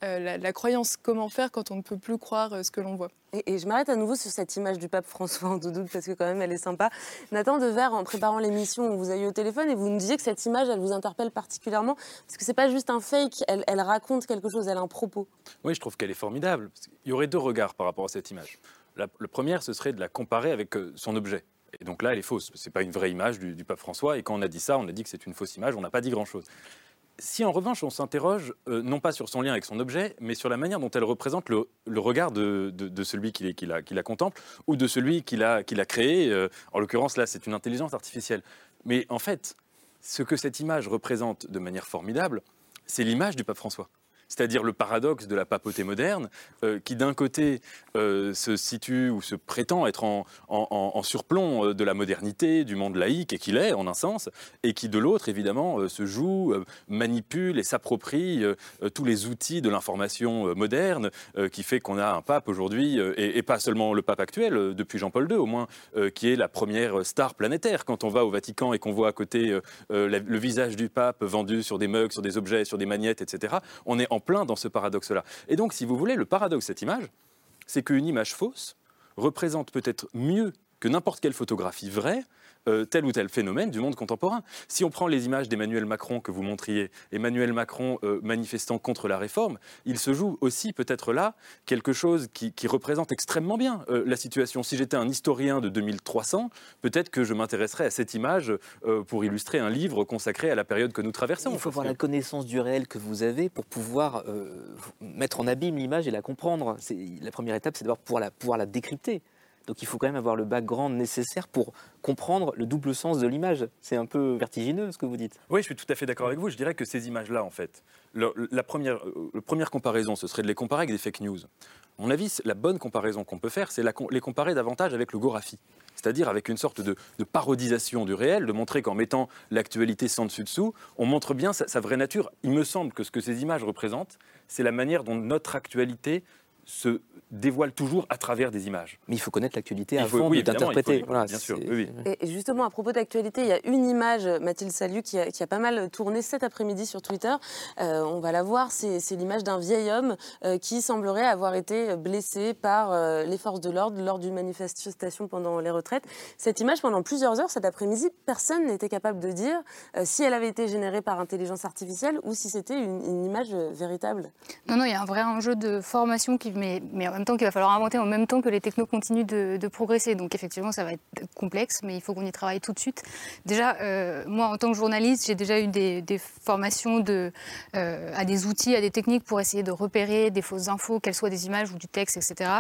euh, la, la croyance, comment faire quand on ne peut plus croire euh, ce que l'on voit. Et, et je m'arrête à nouveau sur cette image du pape François en doudoune parce que quand même elle est sympa. Nathan Dever, en préparant l'émission, on vous a eu au téléphone et vous nous disiez que cette image, elle vous interpelle particulièrement parce que c'est pas juste un fake, elle, elle raconte quelque chose, elle a un propos. Oui, je trouve qu'elle est formidable. Il y aurait deux regards par rapport à cette image. La, le premier, ce serait de la comparer avec euh, son objet. Et donc là, elle est fausse. C'est pas une vraie image du, du pape François. Et quand on a dit ça, on a dit que c'est une fausse image. On n'a pas dit grand-chose. Si en revanche, on s'interroge euh, non pas sur son lien avec son objet, mais sur la manière dont elle représente le, regard de, celui qui, la, contemple ou de celui qui l'a qui euh, en l'occurrence là, c'est une intelligence artificielle. Mais en fait, ce que cette image représente de manière formidable, c'est l'image du pape François. C'est-à-dire le paradoxe de la papauté moderne, euh, qui d'un côté euh, se situe ou se prétend être en, surplomb euh, de la modernité, du monde laïque, et qu'il est en un sens, et qui de l'autre, évidemment, se joue, manipule et s'approprie tous les outils de l'information moderne, qui fait qu'on a un pape aujourd'hui, et, pas seulement le pape actuel, depuis Jean-Paul II au moins, qui est la première star planétaire. Quand on va au Vatican et qu'on voit à côté le visage du pape vendu sur des mugs, sur des objets, sur des magnettes, etc., on est en plein dans ce paradoxe-là. Et donc, si vous voulez, le paradoxe de cette image, c'est qu'une image fausse représente peut-être mieux que n'importe quelle photographie vraie euh, tel ou tel phénomène du monde contemporain. Si on prend les images d'Emmanuel Macron que vous montriez, Emmanuel Macron euh, manifestant contre la réforme, il se joue aussi peut-être là quelque chose qui, représente extrêmement bien euh, la situation. Si j'étais un historien de 2300, peut-être que je m'intéresserais à cette image pour illustrer un livre consacré à la période que nous traversons. Il faut avoir que- la connaissance du réel que vous avez pour pouvoir mettre en abîme l'image et la comprendre. La première étape, c'est d'abord pouvoir la décrypter. Donc il faut quand même avoir le background nécessaire pour comprendre le double sens de l'image. C'est un peu vertigineux ce que vous dites. Oui, je suis tout à fait d'accord avec vous. Je dirais que ces images-là, en fait, le- la, première, euh, la première comparaison, ce serait de les comparer avec des fake news. À mon avis, la bonne comparaison qu'on peut faire, c'est les comparer davantage avec le Gorafi. C'est-à-dire avec une sorte de, parodisation du réel, de montrer qu'en mettant l'actualité sans dessus-dessous, on montre bien sa vraie nature. Il me semble que ce que ces images représentent, c'est la manière dont notre actualité se dévoile toujours à travers des images. Mais il faut connaître l'actualité Il faut- avant oui, d'interpréter. Voilà, bien sûr, c'est- oui, oui. Et justement, à propos d'actualité, il y a une image, Mathilde Salut, qui a, qui a pas mal tourné cet après-midi sur Twitter. Euh, on va la voir, c'est l'image d'un vieil homme euh, qui semblerait avoir été blessé par euh, les forces de l'ordre lors d'une manifestation pendant les retraites. Cette image, pendant plusieurs heures cet après-midi, personne n'était capable de dire euh, si elle avait été générée par intelligence artificielle ou si c'était une, une image véritable. Non, non, il y a un vrai enjeu de formation qui, mais, mais en même temps qu'il va falloir inventer en même temps que les technos continuent de, de progresser. Donc effectivement, ça va être complexe, mais il faut qu'on y travaille tout de suite. Déjà, euh, moi, en tant que journaliste, j'ai déjà eu des, des formations de, euh, à des outils, à des techniques pour essayer de repérer des fausses infos, qu'elles soient des images ou du texte, etc.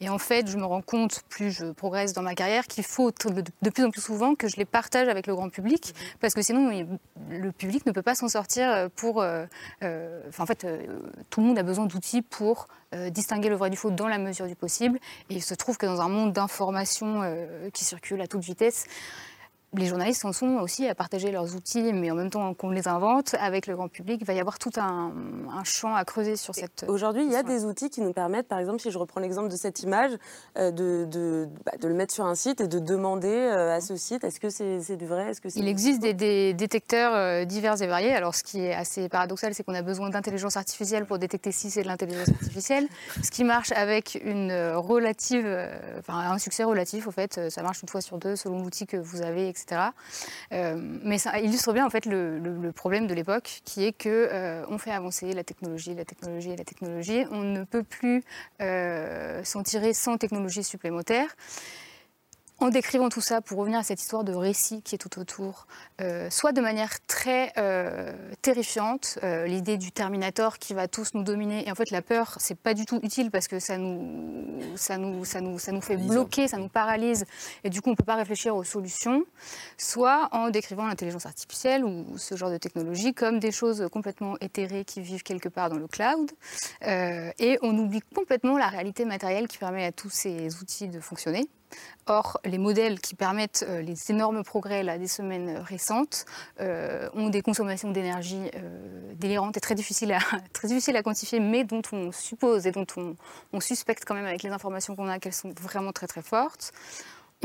Et en fait, je me rends compte, plus je progresse dans ma carrière, qu'il faut de, de plus en plus souvent que je les partage avec le grand public, parce que sinon, le public ne peut pas s'en sortir pour... euh, euh, enfin, en fait, euh, tout le monde a besoin d'outils pour euh, distinguer le vrai du faux dans la mesure du possible. Et il se trouve que dans un monde d'informations euh, qui circulent à toute vitesse, les journalistes en sont aussi à partager leurs outils, mais en même temps qu'on les invente avec le grand public, il va y avoir tout un, un champ à creuser sur cette. Aujourd'hui, il y a des outils qui nous permettent, par exemple, si je reprends l'exemple de cette image, euh, de, de, bah, de le mettre sur un site et de demander euh, à ce site est-ce que c'est du vrai est-ce que c'est Il existe des, des détecteurs euh, divers et variés. Alors, ce qui est assez paradoxal, c'est qu'on a besoin d'intelligence artificielle pour détecter si c'est de l'intelligence artificielle. ce qui marche avec une relative, enfin, un succès relatif, au fait, ça marche une fois sur deux selon l'outil que vous avez, etc. Euh, mais ça illustre bien en fait le, problème de l'époque, qui est que euh, on fait avancer la technologie, la technologie, la technologie. On ne peut plus euh, s'en tirer sans technologie supplémentaire. En décrivant tout ça, pour revenir à cette histoire de récit qui est tout autour, euh, soit de manière très euh, terrifiante, euh, l'idée du Terminator qui va tous nous dominer, et en fait la peur, c'est pas du tout utile parce que ça nous, ça nous, ça nous, ça nous fait bloquer, ça nous paralyse, et du coup on peut pas réfléchir aux solutions, soit en décrivant l'intelligence artificielle ou ce genre de technologie comme des choses complètement éthérées qui vivent quelque part dans le cloud, et on oublie complètement la réalité matérielle qui permet à tous ces outils de fonctionner. Or, les modèles qui permettent euh, les énormes progrès là, des semaines récentes euh, ont des consommations d'énergie euh, délirantes et très difficiles, à, (laughs) très difficiles à quantifier, mais dont on suppose et dont on, on suspecte quand même avec les informations qu'on a qu'elles sont vraiment très très fortes.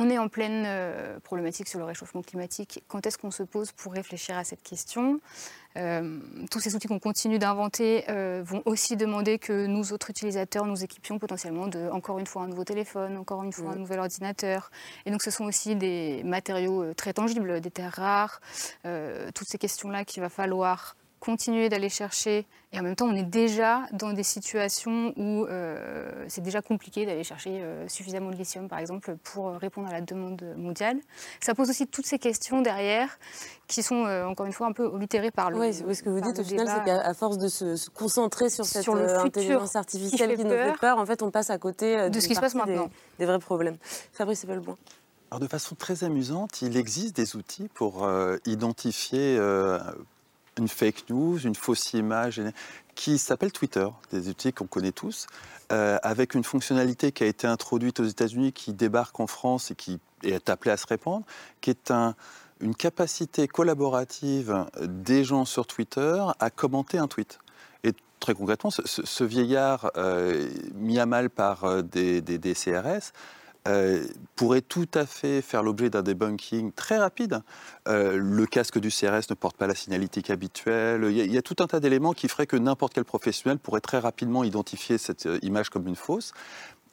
On est en pleine euh, problématique sur le réchauffement climatique. Quand est-ce qu'on se pose pour réfléchir à cette question? Euh, Tous ces outils qu'on continue d'inventer euh, vont aussi demander que nous autres utilisateurs nous équipions potentiellement de, encore une fois, un nouveau téléphone, encore une fois, un nouvel ordinateur. Et donc ce sont aussi des matériaux euh, très tangibles, des terres rares, toutes ces questions-là qu'il va falloir continuer d'aller chercher. Et en même temps, on est déjà dans des situations où euh, c'est déjà compliqué d'aller chercher euh, suffisamment de lithium, par exemple, pour répondre à la demande mondiale. Ça pose aussi toutes ces questions derrière qui sont, euh, encore une fois, un peu oblitérées par le. Oui, ce que vous dites au final, c'est qu'à force de se, se concentrer sur cette Sur le euh, futur intelligence qui artificielle fait qui, nous fait peur, en fait, on passe à côté euh, de ce qui se passe des- maintenant. Des, vrais problèmes. Fabrice Ebelboin. Alors de façon très amusante, il existe des outils pour euh, identifier euh, une fake news, une fausse image, qui s'appelle Twitter, des outils qu'on connaît tous, euh, avec une fonctionnalité qui a été introduite aux États-Unis, qui débarque en France et qui est appelée à se répandre, qui est un- une capacité collaborative des gens sur Twitter à commenter un tweet. Et très concrètement, ce, vieillard euh, mis à mal par euh, des CRS euh, pourrait tout à fait faire l'objet d'un debunking très rapide. Euh, le casque du CRS ne porte pas la signalétique habituelle. Il y a, il y a tout un tas d'éléments qui feraient que n'importe quel professionnel pourrait très rapidement identifier cette euh, image comme une fausse.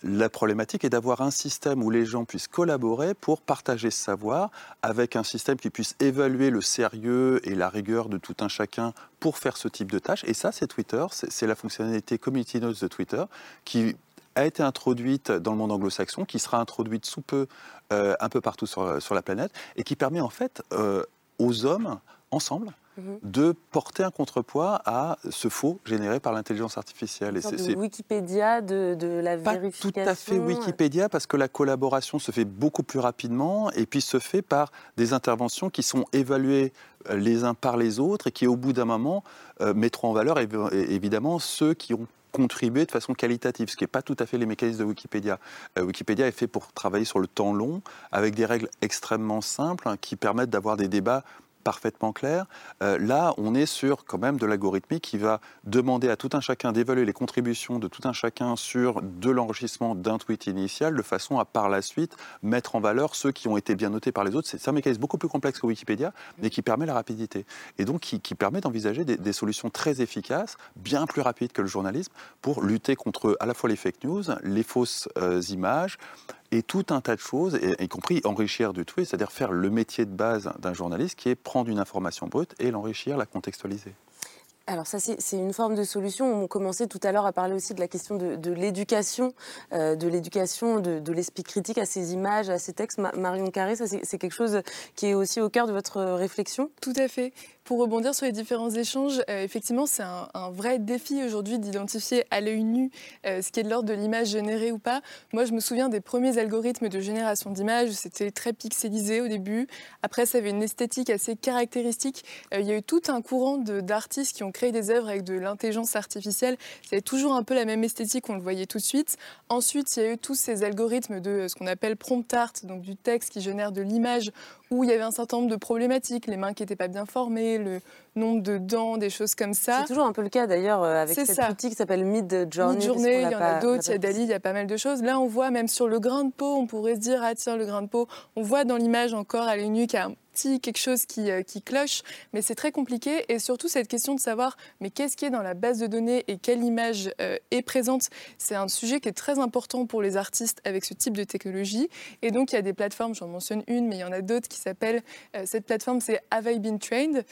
La problématique est d'avoir un système où les gens puissent collaborer pour partager ce savoir, avec un système qui puisse évaluer le sérieux et la rigueur de tout un chacun pour faire ce type de tâche. Et ça, c'est Twitter, c'est la fonctionnalité Community Notes de Twitter, qui a été introduite dans le monde anglo-saxon, qui sera introduite sous peu euh, un peu partout sur, sur la planète, et qui permet en fait euh, aux hommes, ensemble, Mhm. de porter un contrepoids à ce faux généré par l'intelligence artificielle. C'est- Wikipédia de, de la pas vérification. tout à fait Wikipédia parce que la collaboration se fait beaucoup plus rapidement et puis se fait par des interventions qui sont évaluées euh, les uns par les autres et qui au bout d'un moment euh, mettront en valeur évi- évidemment ceux qui ont contribué de façon qualitative, ce qui n'est pas tout à fait les mécanismes de Wikipédia. Euh, Wikipédia est fait pour travailler sur le temps long, avec des règles extrêmement simples hein, qui permettent d'avoir des débats parfaitement clair. Euh, là, on est sur quand même de l'algorithmique qui va demander à tout un chacun d'évaluer les contributions de tout un chacun sur de l'enregistrement d'un tweet initial, de façon à par la suite mettre en valeur ceux qui ont été bien notés par les autres. C'est un mécanisme beaucoup plus complexe que Wikipédia, mais qui permet la rapidité. Et donc qui, permet d'envisager des, des solutions très efficaces, bien plus rapides que le journalisme, pour lutter contre à la fois les fake news, les fausses euh, images, et tout un tas de choses, et- y compris enrichir du tweet, c'est-à-dire faire le métier de base d'un journaliste qui est prendre une information brute et l'enrichir, la contextualiser. Alors ça, c'est une forme de solution. On commençait tout à l'heure à parler aussi de la question de, l'éducation, de l'éducation, de, de l'esprit critique à ces images, à ces textes. Marion Carré, ça c'est quelque chose qui est aussi au cœur de votre réflexion? Tout à fait. Pour rebondir sur les différents échanges, euh, effectivement, c'est un, vrai défi aujourd'hui d'identifier à l'œil nu euh, ce qui est de l'ordre de l'image générée ou pas. Moi, je me souviens des premiers algorithmes de génération d'images, c'était très pixelisé au début. Après, ça avait une esthétique assez caractéristique. Euh, il y a eu tout un courant d'artistes qui ont créé des œuvres avec de l'intelligence artificielle. C'était toujours un peu la même esthétique, on le voyait tout de suite. Ensuite, il y a eu tous ces algorithmes de ce qu'on appelle prompt art, donc du texte qui génère de l'image où il y avait un certain nombre de problématiques, les mains qui n'étaient pas bien formées, le nombre de dents, des choses comme ça. C'est toujours un peu le cas d'ailleurs euh, avec cette ça. outil qui s'appelle Mid Journey. Mid Journey, il y en a d'autres, il y a Dali, il y a pas mal de choses. Là, on voit même sur le grain de peau, on pourrait se dire, ah tiens, le grain de peau, on voit dans l'image encore à l'œil nu qu'il y a quelque chose qui, euh, qui cloche, mais c'est très compliqué. Et surtout, cette question de savoir, mais qu'est-ce qui est dans la base de données et quelle image euh, est présente, c'est un sujet qui est très important pour les artistes avec ce type de technologie. Et donc, il y a des plateformes, j'en mentionne une, mais il y en a d'autres qui s'appellent, euh, cette plateforme, c'est Have I Been Trained,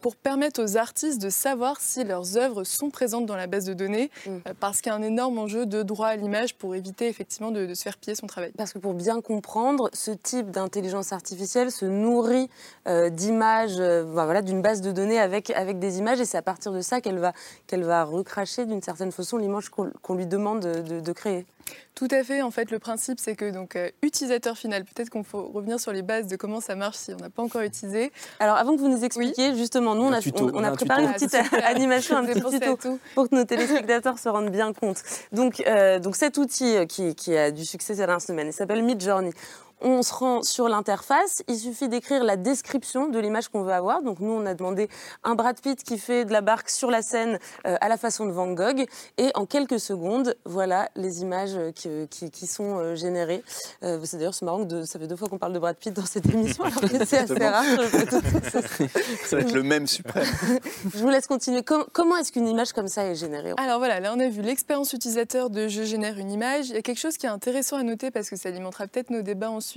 pour permettre aux artistes de savoir si leurs œuvres sont présentes dans la base de données, mm. parce qu'il y a un énorme enjeu de droit à l'image pour éviter effectivement de, de se faire piller son travail. Parce que pour bien comprendre, ce type d'intelligence artificielle se nourrit euh, d'images, euh, voilà, d'une base de données avec, avec des images, et c'est à partir de ça qu'elle va, qu'elle va recracher d'une certaine façon l'image qu'on lui demande de, créer. Tout à fait. En fait, le principe, c'est que donc euh, utilisateur final. Peut-être qu'on faut revenir sur les bases de comment ça marche si on n'a pas encore utilisé. Alors, avant que vous nous expliquiez, justement, nous on a, on, a préparé une petite animation, un petit tuto pour que nos téléspectateurs se rendent bien compte. Donc, donc cet outil qui, qui a du succès cette dernière semaine, il s'appelle Midjourney on se rend sur l'interface. Il suffit d'écrire la description de l'image qu'on veut avoir. Donc nous, on a demandé un Brad Pitt qui fait de la barque sur la scène euh, à la façon de Van Gogh. Et en quelques secondes, voilà les images qui, sont euh, générées. Euh, c'est d'ailleurs marrant que ça fait deux fois qu'on parle de Brad Pitt dans cette (laughs) émission, alors que c'est assez rare. (laughs) ça va être le même suprême. (laughs) je vous laisse continuer. comment est-ce qu'une image comme ça est générée Alors voilà, là on a vu l'expérience utilisateur de je génère une image. Il y a quelque chose qui est intéressant à noter parce que ça alimentera peut-être nos débats ensuite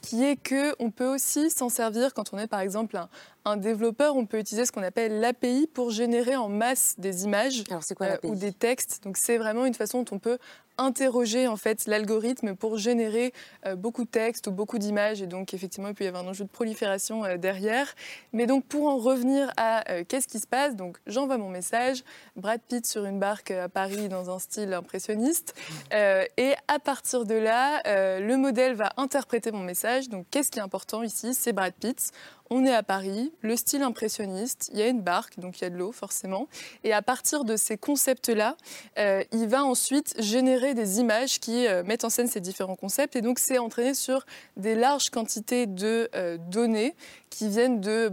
qui est qu'on peut aussi s'en servir quand on est par exemple un, un développeur, on peut utiliser ce qu'on appelle l'API pour générer en masse des images euh, ou des textes. Donc c'est vraiment une façon dont on peut interroger en fait l'algorithme pour générer euh, beaucoup de textes ou beaucoup d'images et donc effectivement il peut y avoir un enjeu de prolifération euh, derrière. Mais donc pour en revenir à qu'est-ce qui se passe, donc j'envoie mon message, Brad Pitt sur une barque à Paris dans un style impressionniste et à partir de là le modèle va interpréter mon message. Donc qu'est-ce qui est important ici, c'est Brad Pitt. On est à Paris, le style impressionniste, il y a une barque, donc il y a de l'eau forcément. Et à partir de ces concepts-là, euh, il va ensuite générer des images qui euh, mettent en scène ces différents concepts. Et donc c'est entraîné sur des larges quantités de euh, données qui viennent de,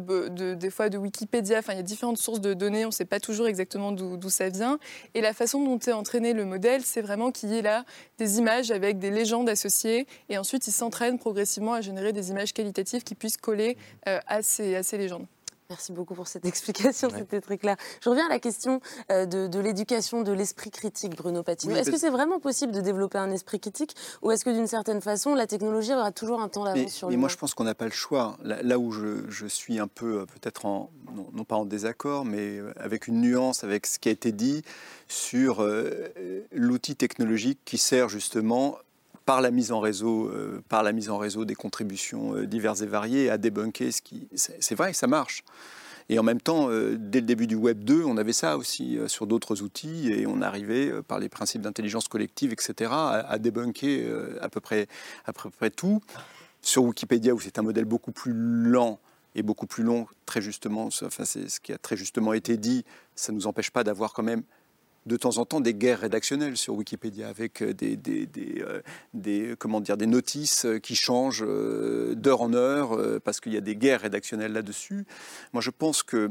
des fois de Wikipédia. Enfin, il y a différentes sources de données, on ne sait pas toujours exactement d'où ça vient. Et la façon dont est entraîné le modèle, c'est vraiment qu'il y ait là des images avec des légendes associées. Et ensuite, il s'entraîne progressivement à générer des images qualitatives qui puissent coller à, ces, à ces légendes. Merci beaucoup pour cette (laughs) explication, c'était très clair. Je reviens à la question euh, de, l'éducation, de l'esprit critique, Bruno Patino. est-ce que c'est vraiment possible de développer un esprit critique ou est-ce que d'une certaine façon, la technologie aura toujours un temps d'avance sur Mais moi, je pense qu'on n'a pas le choix. Là, où je, suis un peu, euh, peut-être, en, non, pas en désaccord, mais euh, avec une nuance avec ce qui a été dit sur l'outil technologique qui sert justement par la mise en réseau, euh, par la mise en réseau des contributions euh, diverses et variées, à débunker ce qui. C'est vrai, ça marche. Et en même temps, euh, dès le début du Web 2, on avait ça aussi sur d'autres outils et on arrivait, par les principes d'intelligence collective, etc., à, débunker à, peu près, à peu près tout. Sur Wikipédia, où c'est un modèle beaucoup plus lent et beaucoup plus long, très justement, enfin, c'est ce qui a très justement été dit, ça ne nous empêche pas d'avoir quand même de temps en temps des guerres rédactionnelles sur Wikipédia avec euh, des, euh, des, comment dire, des notices euh, qui changent d'heure en heure parce qu'il y a des guerres rédactionnelles là-dessus. Moi, je pense que,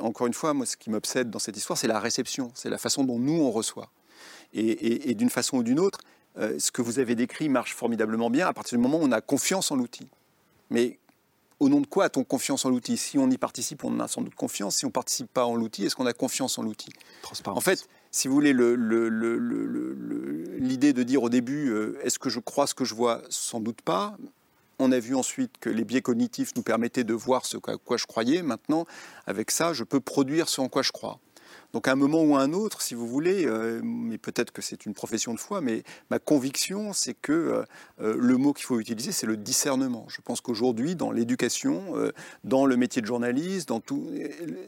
encore une fois, moi, ce qui m'obsède dans cette histoire, c'est la réception, c'est la façon dont nous on reçoit. Et, et d'une façon ou d'une autre, ce que vous avez décrit marche formidablement bien à partir du moment où on a confiance en l'outil. Mais au nom de quoi a-t-on confiance en l'outil? Si on y participe, on a sans doute confiance. Si on ne participe pas en l'outil, est-ce qu'on a confiance en l'outil? En fait, si vous voulez, l'idée de dire au début, euh, est-ce que je crois ce que je vois? Sans doute pas. On a vu ensuite que les biais cognitifs nous permettaient de voir ce à quoi je croyais. Maintenant, avec ça, je peux produire ce en quoi je crois. Donc à un moment ou à un autre, si vous voulez, euh, mais peut-être que c'est une profession de foi, mais ma conviction, c'est que euh, euh, le mot qu'il faut utiliser, c'est le discernement. Je pense qu'aujourd'hui, dans l'éducation, euh, dans le métier de journaliste, dans tout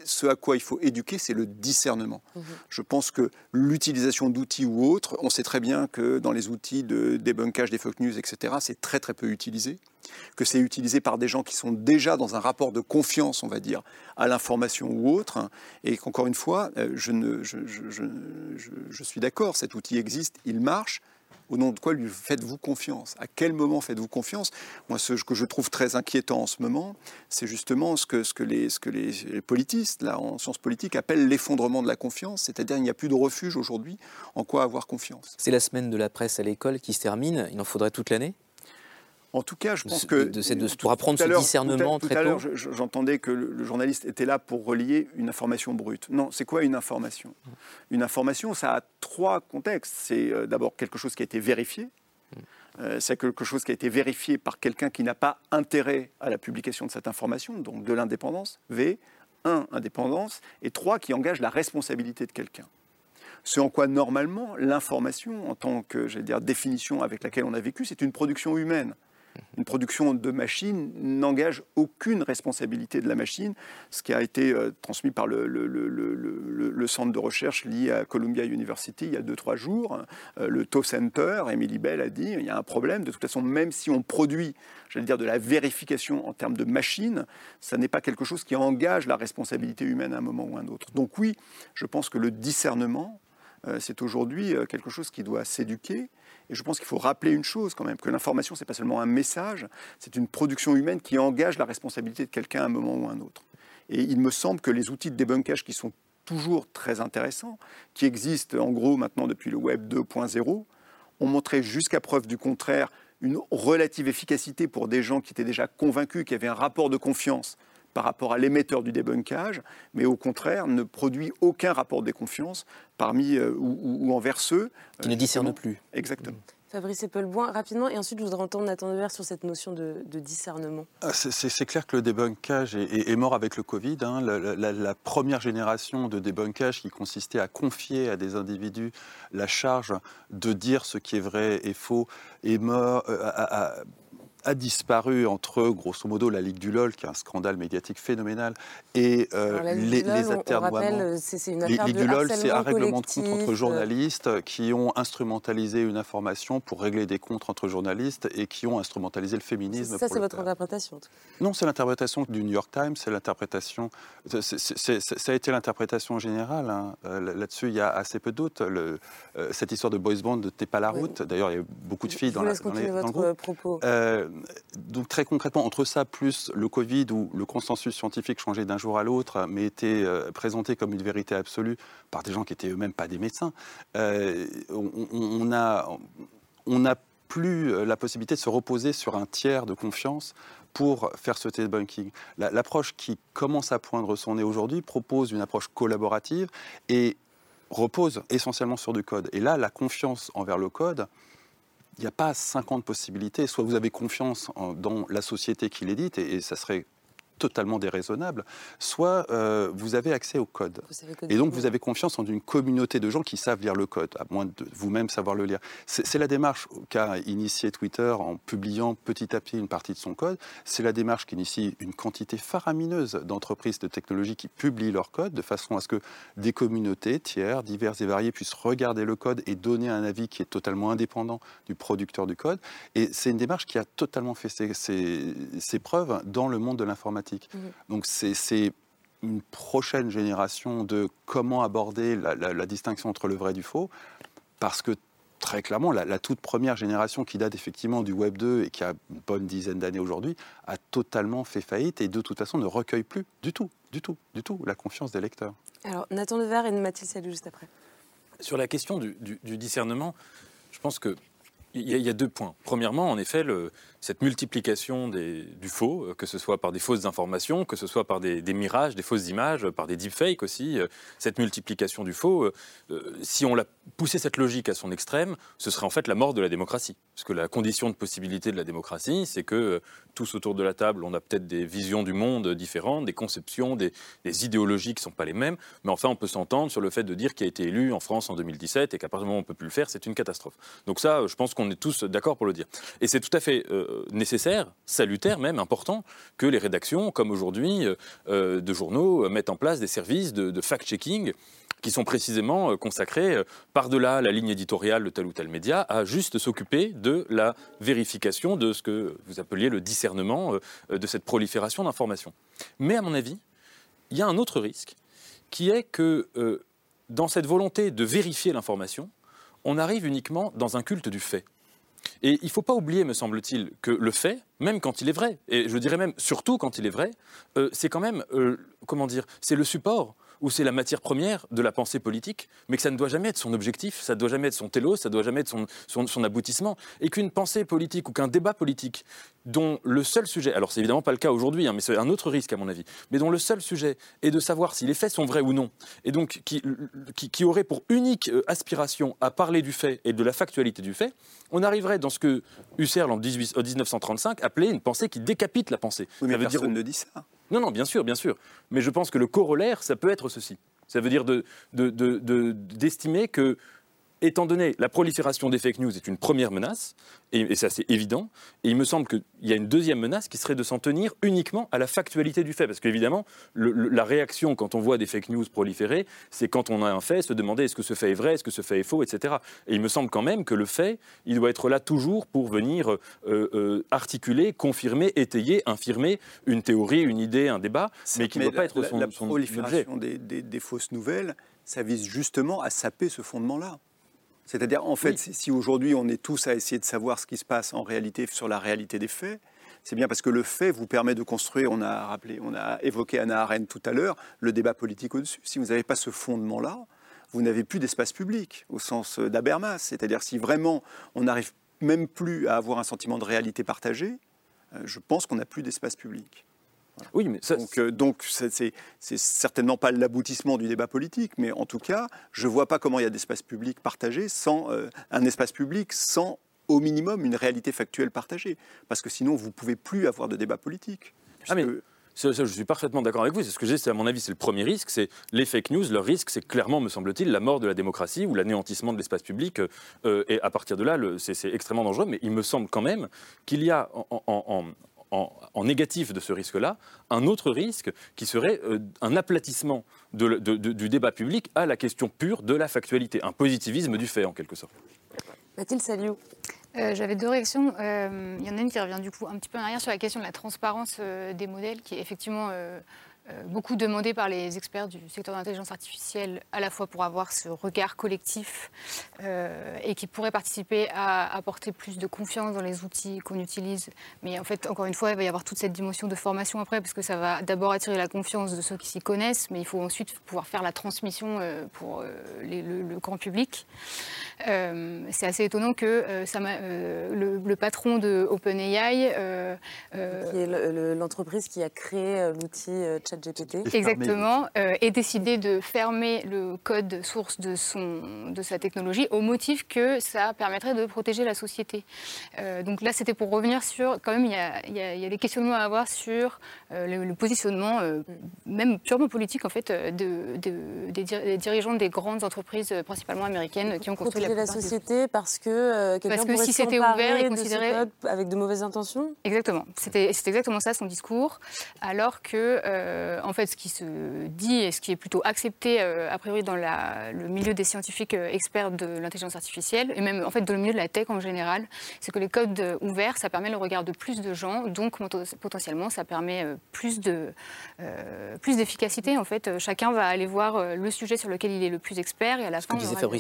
ce à quoi il faut éduquer, c'est le discernement. Je pense que l'utilisation d'outils ou autres, on sait très bien que dans les outils de débunkage des fake news, etc., c'est très très peu utilisé, que c'est utilisé par des gens qui sont déjà dans un rapport de confiance, on va dire, à l'information ou autre, et qu'encore une fois, euh, je, suis d'accord, cet outil existe, il marche. Au nom de quoi lui faites-vous confiance? À quel moment faites-vous confiance? Moi, ce que je trouve très inquiétant en ce moment, c'est justement ce que, les politistes, là, en sciences politiques, appellent l'effondrement de la confiance, c'est-à-dire il n'y a plus de refuge aujourd'hui en quoi avoir confiance? C'est la semaine de la presse à l'école qui se termine. Il en faudrait toute l'année En tout cas, je De pense que de de- tout- pour apprendre ce discernement tout à- très tout à l'heure, tôt. je- je- J'entendais que le, le journaliste était là pour relier une information brute. Non, c'est quoi une information? Une information, ça a trois contextes. C'est euh, d'abord quelque chose qui a été vérifié. Euh, c'est quelque chose qui a été vérifié par quelqu'un qui n'a pas intérêt à la publication de cette information, donc de l'indépendance. V. 1. Indépendance. Et 3. Qui engage la responsabilité de quelqu'un. Ce en quoi, normalement, l'information, en tant que dire, définition avec laquelle on a vécu, c'est une production humaine. Une production de machine n'engage aucune responsabilité de la machine, ce qui a été euh, transmis par le, centre de recherche lié à Columbia University il y a 2-3 jours. Euh, le TO Center, Emily Bell a dit, il y a un problème. De toute façon, même si on produit, j'allais dire, de la vérification en termes de machine, ça n'est pas quelque chose qui engage la responsabilité humaine à un moment ou à un autre. Donc oui, je pense que le discernement, euh, c'est aujourd'hui quelque chose qui doit s'éduquer. Et je pense qu'il faut rappeler une chose quand même, que l'information, ce n'est pas seulement un message, c'est une production humaine qui engage la responsabilité de quelqu'un à un moment ou à un autre. Et il me semble que les outils de débunkage qui sont toujours très intéressants, qui existent en gros maintenant depuis le Web 2.0, ont montré jusqu'à preuve du contraire une relative efficacité pour des gens qui étaient déjà convaincus, qui avaient un rapport de confiance par rapport à l'émetteur du débunkage, mais au contraire ne produit aucun rapport de confiance parmi euh, ou, ou- ou envers ceux Qui ne discernent plus. Exactement. Fabrice Eppelboin, rapidement, et ensuite je voudrais entendre Nathan Devers sur cette notion de, de discernement. Ah, C'est clair que le débunkage est, est- est mort avec le Covid. hein. La, la- la- la première génération de débunkage qui consistait à confier à des individus la charge de dire ce qui est vrai et faux est mort, euh, a disparu entre, grosso modo, la Ligue du LOL, qui est un scandale médiatique phénoménal, et euh, Alors, la Ligue les, du LOL, les atermoiements. euh, c'est- c'est une Les- affaire Ligue de du LOL, c'est un règlement de compte entre euh. journalistes qui ont instrumentalisé une information pour régler des comptes entre journalistes et qui ont instrumentalisé le féminisme. Ça, c'est votre interprétation. en tout cas. Non, c'est l'interprétation du New York Times, c'est l'interprétation. ça a été l'interprétation générale. hein. Là-dessus, il y a assez peu de doutes. Cette histoire de boys band ne tait pas la Oui. route. D'ailleurs, il y a beaucoup de filles Je dans, la, dans les- dans le votre groupe. propos. Euh, donc très concrètement, entre ça plus le Covid où le consensus scientifique changeait d'un jour à l'autre, mais était euh, présenté comme une vérité absolue par des gens qui étaient eux-mêmes pas des médecins, euh, on, on- a, on n'a plus euh, la possibilité de se reposer sur un tiers de confiance pour faire ce debunking. La- L'approche qui commence à poindre son nez aujourd'hui propose une approche collaborative et repose essentiellement sur du code. Et là, la confiance envers le code, il n'y a pas 50 possibilités. Soit vous avez confiance dans la société qui l'édite, et ça serait totalement déraisonnable, soit euh, vous avez accès au code. Et donc vous avez confiance en une communauté de gens qui savent lire le code, à moins de vous-même savoir le lire. C'est c'est la démarche qu'a initiée Twitter en publiant petit à petit une partie de son code. C'est la démarche qu'initie une quantité faramineuse d'entreprises de technologie qui publient leur code de façon à ce que des communautés tiers, diverses et variées, puissent regarder le code et donner un avis qui est totalement indépendant du producteur du code. Et c'est une démarche qui a totalement fait ses, ses- ses preuves dans le monde de l'informatique. Mhm. Donc c'est- une prochaine génération de comment aborder la, la- la distinction entre le vrai et du faux, parce que très clairement, la, la toute première génération qui date effectivement du Web 2 et qui a une bonne dizaine d'années aujourd'hui, a totalement fait faillite et de toute façon ne recueille plus du tout, du tout, du tout la confiance des lecteurs. Alors, Nathan Devers et Mathilde Salou juste après. Sur la question du, du- du discernement, je pense que il y, a- il y a deux points. Premièrement, en effet, le- cette multiplication du faux, euh, que ce soit par des fausses informations, que ce soit par des, mirages, des fausses images, par des deepfakes aussi, euh, cette multiplication du faux, euh, euh, si on l'a poussé cette logique à son extrême, ce serait en fait la mort de la démocratie. Parce que la condition de possibilité de la démocratie, c'est que euh, tous autour de la table, on a peut-être des visions du monde différentes, des conceptions, des, idéologies qui ne sont pas les mêmes, mais enfin, on peut s'entendre sur le fait de dire qui a été élu en France en 2017 et qu'à partir du moment où on ne peut plus le faire, c'est une catastrophe. Donc ça, euh, je pense qu'on est tous d'accord pour le dire. Et c'est tout à fait euh, nécessaire, salutaire même, important, que les rédactions, comme aujourd'hui, euh, de journaux, euh, mettent en place des services de, fact-checking qui sont précisément euh, consacrés euh, par-delà la ligne éditoriale de tel ou tel média à juste s'occuper de la vérification de ce que vous appeliez le discernement euh, de cette prolifération d'informations. Mais à mon avis, il y a un autre risque qui est que euh, dans cette volonté de vérifier l'information, on arrive uniquement dans un culte du fait. Et il ne faut pas oublier, me semble-t-il, que le fait, même quand il est vrai, et je dirais même surtout quand il est vrai, euh, c'est quand même, euh, comment dire, c'est le support ou c'est la matière première de la pensée politique, mais que ça ne doit jamais être son objectif, ça ne doit jamais être son télos, ça ne doit jamais être son, son, son aboutissement, et qu'une pensée politique ou qu'un débat politique dont le seul sujet, alors c'est évidemment pas le cas aujourd'hui, hein, mais c'est un autre risque à mon avis, mais dont le seul sujet est de savoir si les faits sont vrais ou non, et donc qui, qui, qui aurait pour unique euh, aspiration à parler du fait et de la factualité du fait, on arriverait dans ce que Husserl en 18 euh, 1935 appelait une pensée qui décapite la pensée. Oui, mais Ça veut personne dire- ne dit ça. Non, non, bien sûr, bien sûr. Mais je pense que le corollaire, ça peut être ceci. Ça veut dire de- de- de- de- d'estimer que, étant donné la prolifération des fake news est une première menace, et, et ça c'est évident, et il me semble qu'il y a une deuxième menace qui serait de s'en tenir uniquement à la factualité du fait. Parce qu'évidemment, la réaction quand on voit des fake news proliférer, c'est quand on a un fait, se demander est-ce que ce fait est vrai, est-ce que ce fait est faux, etc. Et il me semble quand même que le fait, il doit être là toujours pour venir euh, euh, articuler, confirmer, étayer, infirmer une théorie, une idée, un débat, mais qui ne doit pas la- être la, son, la son objet. prolifération des, des- des fausses nouvelles, ça vise justement à saper ce fondement-là. C'est-à-dire, en fait, Oui. si- aujourd'hui on est tous à essayer de savoir ce qui se passe en réalité sur la réalité des faits, c'est bien parce que le fait vous permet de construire, on a rappelé, on a évoqué Anna Arendt tout à l'heure, le débat politique au-dessus. Si vous n'avez pas ce fondement-là, vous n'avez plus d'espace public au sens euh, d'Habermas. C'est-à-dire si vraiment on n'arrive même plus à avoir un sentiment de réalité partagée, euh, je pense qu'on n'a plus d'espace public. Oui, mais ça, donc, euh, donc c'est- certainement pas l'aboutissement du débat politique, mais en tout cas, je vois pas comment il y a d'espace public partagé sans euh, un espace public sans au minimum une réalité factuelle partagée, parce que sinon vous pouvez plus avoir de débat politique. Ah, mais ça, ça, je suis parfaitement d'accord avec vous. C'est ce que j'ai, c'est à mon avis, c'est le premier risque. C'est les fake news. Leur risque, c'est clairement, me semble-t-il, la mort de la démocratie ou l'anéantissement de l'espace public. Euh, et à partir de là, le- c'est c'est extrêmement dangereux. Mais il me semble quand même qu'il y a en, en- en- en- en négatif de ce risque-là un autre risque qui serait euh, un aplatissement de le- de- de- du débat public à la question pure de la factualité, un positivisme du fait en quelque sorte. Mathilde Saliou. Euh, J'avais deux réactions. Euh, Il y en a une qui revient du coup un petit peu en arrière sur la question de la transparence euh, des modèles, qui est effectivement beaucoup demandée par les experts du secteur de l'intelligence artificielle, à la fois pour avoir ce regard collectif euh, et qui pourrait participer à apporter plus de confiance dans les outils qu'on utilise. Mais en fait, encore une fois, il va y avoir toute cette dimension de formation après, parce que ça va d'abord attirer la confiance de ceux qui s'y connaissent, mais il faut ensuite pouvoir faire la transmission euh, pour euh, le, grand public. Euh, c'est assez étonnant que euh, euh, le, patron de OpenAI. euh, euh, Qui est le- le- l'entreprise qui a créé euh, l'outil euh, ChatGPT. Exactement, euh, et décidé de fermer le code source de, son, de sa technologie au motif que ça permettrait de protéger la société. Euh, donc là, c'était pour revenir sur, quand même, il y a, il y a- y a des questionnements à avoir sur euh, le, le positionnement, euh, même purement politique, en fait, de, de- des, dir- des dirigeants des grandes entreprises, principalement américaines, qui ont construit Protéger la des- société parce que euh, quelqu'un Parce que pourrait si c'était ouvert et de ce considéré- code avec de mauvaises intentions? Exactement. C'était c'est exactement ça son discours. Alors que, euh, en fait, ce qui se dit et ce qui est plutôt accepté, euh, a priori, dans la- le milieu des scientifiques euh, experts de l'intelligence artificielle, et même en fait dans le milieu de la tech en général, c'est que les codes ouverts, ça permet le regard de plus de gens, donc potentiellement, ça permet plus de euh, plus d'efficacité. En fait, chacun va aller voir le sujet sur lequel il est le plus expert, et à la fin, on aura des-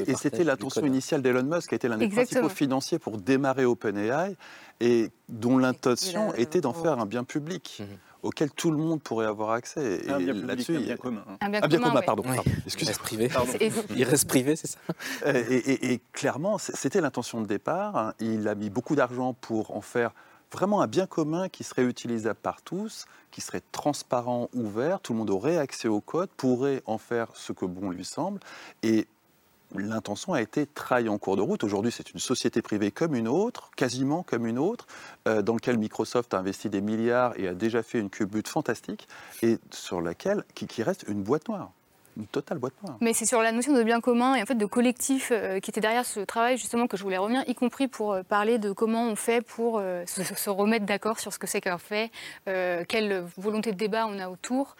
Et, et c'était l'intention initiale d'Elon Musk, qui était l'un des Exactement. principaux financiers pour démarrer OpenAI, et dont l'intention a- était d'en faire un bien public. Mhm. Auquel tout le monde pourrait avoir accès. Et Un bien public, un commun, hein. Un bien Ah, bien commun, commun, ouais. pardon. Oui. pardon. Il Excusez. reste privé. Pardon. Il reste privé, c'est ça (laughs) Euh, Et, et- et clairement, c'était l'intention de départ. hein. Il a mis beaucoup d'argent pour en faire vraiment un bien commun qui serait utilisable par tous, qui serait transparent, ouvert. Tout le monde aurait accès au code, pourrait en faire ce que bon lui semble. Et l'intention a été trahie en cours de route. Aujourd'hui, c'est une société privée comme une autre, quasiment comme une autre, euh, dans laquelle Microsoft a investi des milliards et a déjà fait une culbute fantastique, et sur laquelle qui, reste une boîte noire. Une totale boîte noire. Mais c'est sur la notion de bien commun et en fait de collectif euh, qui était derrière ce travail justement que je voulais revenir, y compris pour euh, parler de comment on fait pour se, se remettre d'accord sur ce que c'est qu'un fait, quelle volonté de débat on a autour.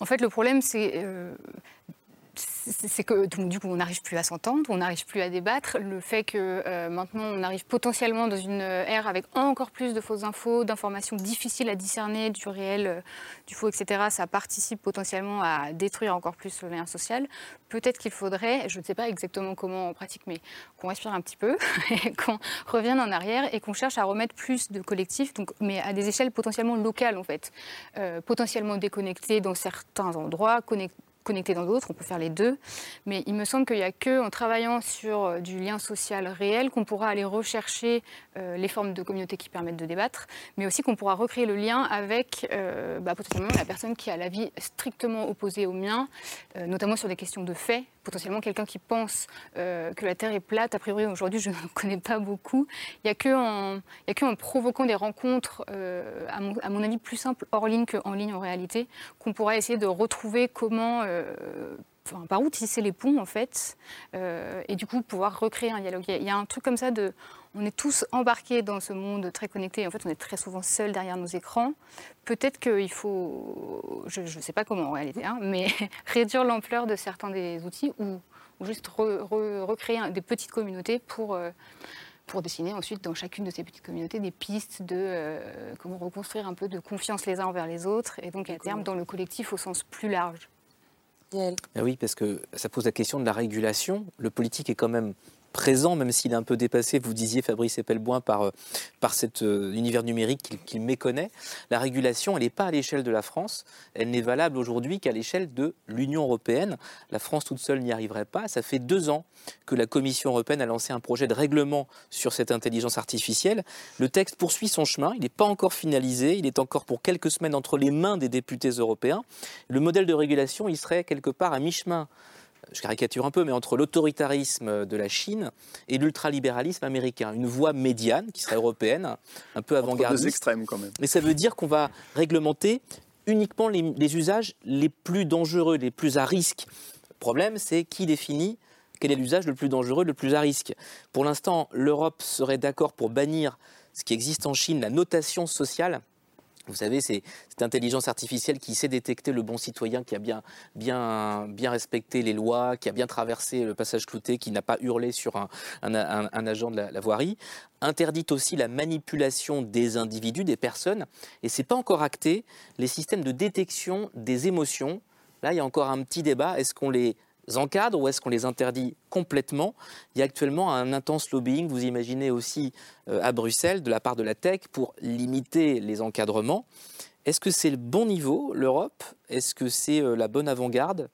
En fait, le problème, c'est c'est que donc, du coup, on n'arrive plus à s'entendre, on n'arrive plus à débattre. Le fait que euh, maintenant, on arrive potentiellement dans une ère avec encore plus de fausses infos, d'informations difficiles à discerner, du réel, euh, du faux, etc., ça participe potentiellement à détruire encore plus le lien social. Peut-être qu'il faudrait, je ne sais pas exactement comment en pratique, mais qu'on respire un petit peu, (laughs) qu'on revienne en arrière et qu'on cherche à remettre plus de collectifs, donc, mais à des échelles potentiellement locales en fait, Euh, potentiellement déconnectés dans certains endroits, connectés dans d'autres, on peut faire les deux. Mais il me semble qu'il n'y a que en travaillant sur euh, du lien social réel qu'on pourra aller rechercher euh, les formes de communauté qui permettent de débattre, mais aussi qu'on pourra recréer le lien avec euh, bah, potentiellement la personne qui a l'avis strictement opposé au mien, notamment sur des questions de fait. Potentiellement quelqu'un qui pense euh, que la Terre est plate, a priori aujourd'hui je (laughs) ne connais pas beaucoup. Il n'y a que en, il y a que en provoquant des rencontres, euh, à, mon, à mon avis plus simples hors ligne qu'en ligne en réalité, qu'on pourra essayer de retrouver comment euh, enfin, par où tisser les ponts en fait, euh, et du coup pouvoir recréer un dialogue. Il y, a, un truc comme ça de, on est tous embarqués dans ce monde très connecté. En fait, on est très souvent seuls derrière nos écrans. Peut-être qu'il faut, je ne sais pas comment en réalité, hein, mais (laughs) réduire l'ampleur de certains des outils ou, ou juste re- re- recréer des petites communautés pour euh, pour dessiner ensuite dans chacune de ces petites communautés des pistes de euh, comment reconstruire un peu de confiance les uns envers les autres et donc à terme dans le collectif au sens plus large. Ah oui, parce que ça pose la question de la régulation. Le politique est quand même présent, même s'il est un peu dépassé, vous disiez Fabrice Epelboin, par, euh, par cet euh, univers numérique qu'il méconnaît. La régulation, elle n'est pas à l'échelle de la France, elle n'est valable aujourd'hui qu'à l'échelle de l'Union européenne. La France toute seule n'y arriverait pas. Ça fait deux ans que la Commission européenne a lancé un projet de règlement sur cette intelligence artificielle. Le texte poursuit son chemin, il n'est pas encore finalisé, il est encore pour quelques semaines entre les mains des députés européens. Le modèle de régulation, il serait quelque part à mi-chemin je caricature un peu, mais entre l'autoritarisme de la Chine et l'ultralibéralisme américain. Une voie médiane qui serait européenne, un peu avant-gardiste. deux extrêmes quand même. Mais ça veut dire qu'on va réglementer uniquement les, les usages les plus dangereux, les plus à risque. Le problème, c'est qui définit quel est l'usage le plus dangereux, le plus à risque. Pour l'instant, l'Europe serait d'accord pour bannir ce qui existe en Chine, la notation sociale. Vous savez, c'est cette intelligence artificielle qui sait détecter le bon citoyen, qui a bien, bien, bien respecté les lois, qui a bien traversé le passage clouté, qui n'a pas hurlé sur un, agent de la, voirie. Interdit aussi la manipulation des individus, des personnes. Et c'est pas encore acté les systèmes de détection des émotions. Là, il y a encore un petit débat. Est-ce qu'on les encadre ou est-ce qu'on les interdit complètement? Il y a actuellement un intense lobbying, vous imaginez aussi euh, à Bruxelles, de la part de la tech pour limiter les encadrements. Est-ce que c'est le bon niveau, l'Europe? Est-ce que c'est euh, la bonne avant-garde?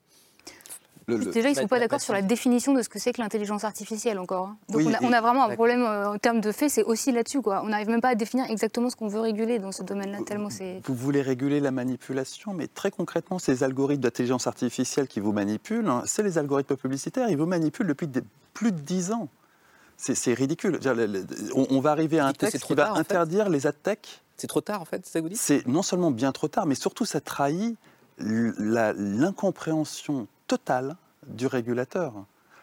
Déjà, ils ne sont pas d'accord sur la définition de ce que c'est que l'intelligence artificielle encore. hein. Donc Oui, on, a, et- on a vraiment un problème euh, en termes de fait, c'est aussi là-dessus. quoi. On n'arrive même pas à définir exactement ce qu'on veut réguler dans ce domaine-là, tellement c'est... Vous voulez réguler la manipulation, mais très concrètement, ces algorithmes d'intelligence artificielle qui vous manipulent, hein, c'est les algorithmes publicitaires. Ils vous manipulent depuis des- plus de 10 ans. C'est ridicule. Je veux dire, le- le- On, on va arriver à un texte qui va tard, en fait. interdire les attaques. C'est trop tard, en fait, c'est ça que vous dites? C'est non seulement bien trop tard, mais surtout ça trahit l'incompréhension totale du régulateur.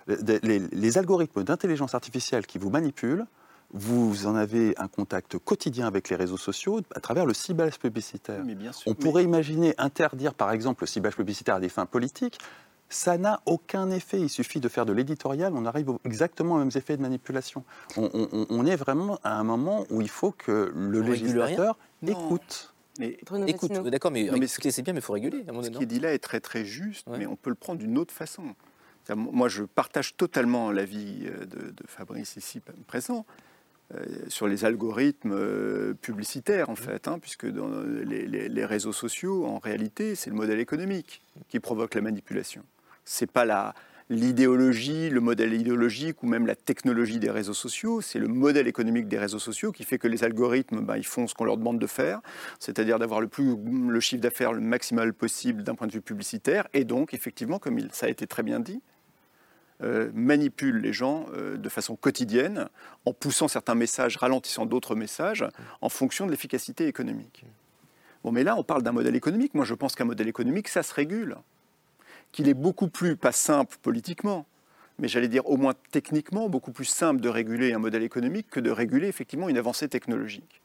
Les, les- les algorithmes d'intelligence artificielle qui vous manipulent, vous en avez un contact quotidien avec les réseaux sociaux à travers le ciblage publicitaire. Mais bien sûr, On mais- pourrait imaginer interdire, par exemple, le ciblage publicitaire à des fins politiques. Ça n'a aucun effet. Il suffit de faire de l'éditorial, on arrive exactement aux mêmes effets de manipulation. On, on- on est vraiment à un moment où il faut que le On législateur écoute. Mais Écoute, euh, d'accord, mais, c'est bien, mais il faut réguler. à moment Ce qui est dit là est très très juste, mais on peut le prendre d'une autre façon. Moi, je partage totalement l'avis euh, de, de Fabrice ici présent euh, sur les algorithmes euh, publicitaires, en fait, hein, puisque dans les, les- les réseaux sociaux, en réalité, c'est le modèle économique qui provoque la manipulation. C'est pas la l'idéologie, le modèle idéologique ou même la technologie des réseaux sociaux, c'est le modèle économique des réseaux sociaux qui fait que les algorithmes, ben, ils font ce qu'on leur demande de faire, c'est-à-dire d'avoir le, le chiffre d'affaires le maximal possible d'un point de vue publicitaire, et donc, effectivement, comme ça a été très bien dit, euh, manipule les gens euh, de façon quotidienne en poussant certains messages, ralentissant d'autres messages en fonction de l'efficacité économique. Bon, mais là, on parle d'un modèle économique. Moi, je pense qu'un modèle économique, ça se régule. Qu'il est beaucoup plus, pas simple politiquement, mais j'allais dire au moins techniquement, beaucoup plus simple de réguler un modèle économique que de réguler effectivement une avancée technologique.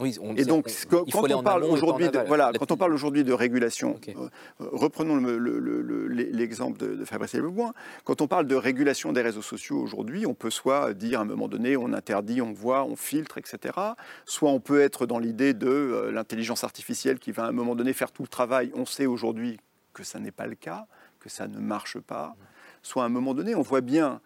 Oui, on et donc, on- quand, on parle aujourd'hui de, voilà, Là- quand on parle aujourd'hui de régulation, euh, euh, reprenons le- le- le- le- l'exemple de, de Fabrice Lebouin, quand on parle de régulation des réseaux sociaux aujourd'hui, on peut soit dire à un moment donné on interdit, on voit, on filtre, etc. Soit on peut être dans l'idée de euh, l'intelligence artificielle qui va à un moment donné faire tout le travail. On sait aujourd'hui que ça n'est pas le cas, que ça ne marche pas. Soit à un moment donné, on voit bien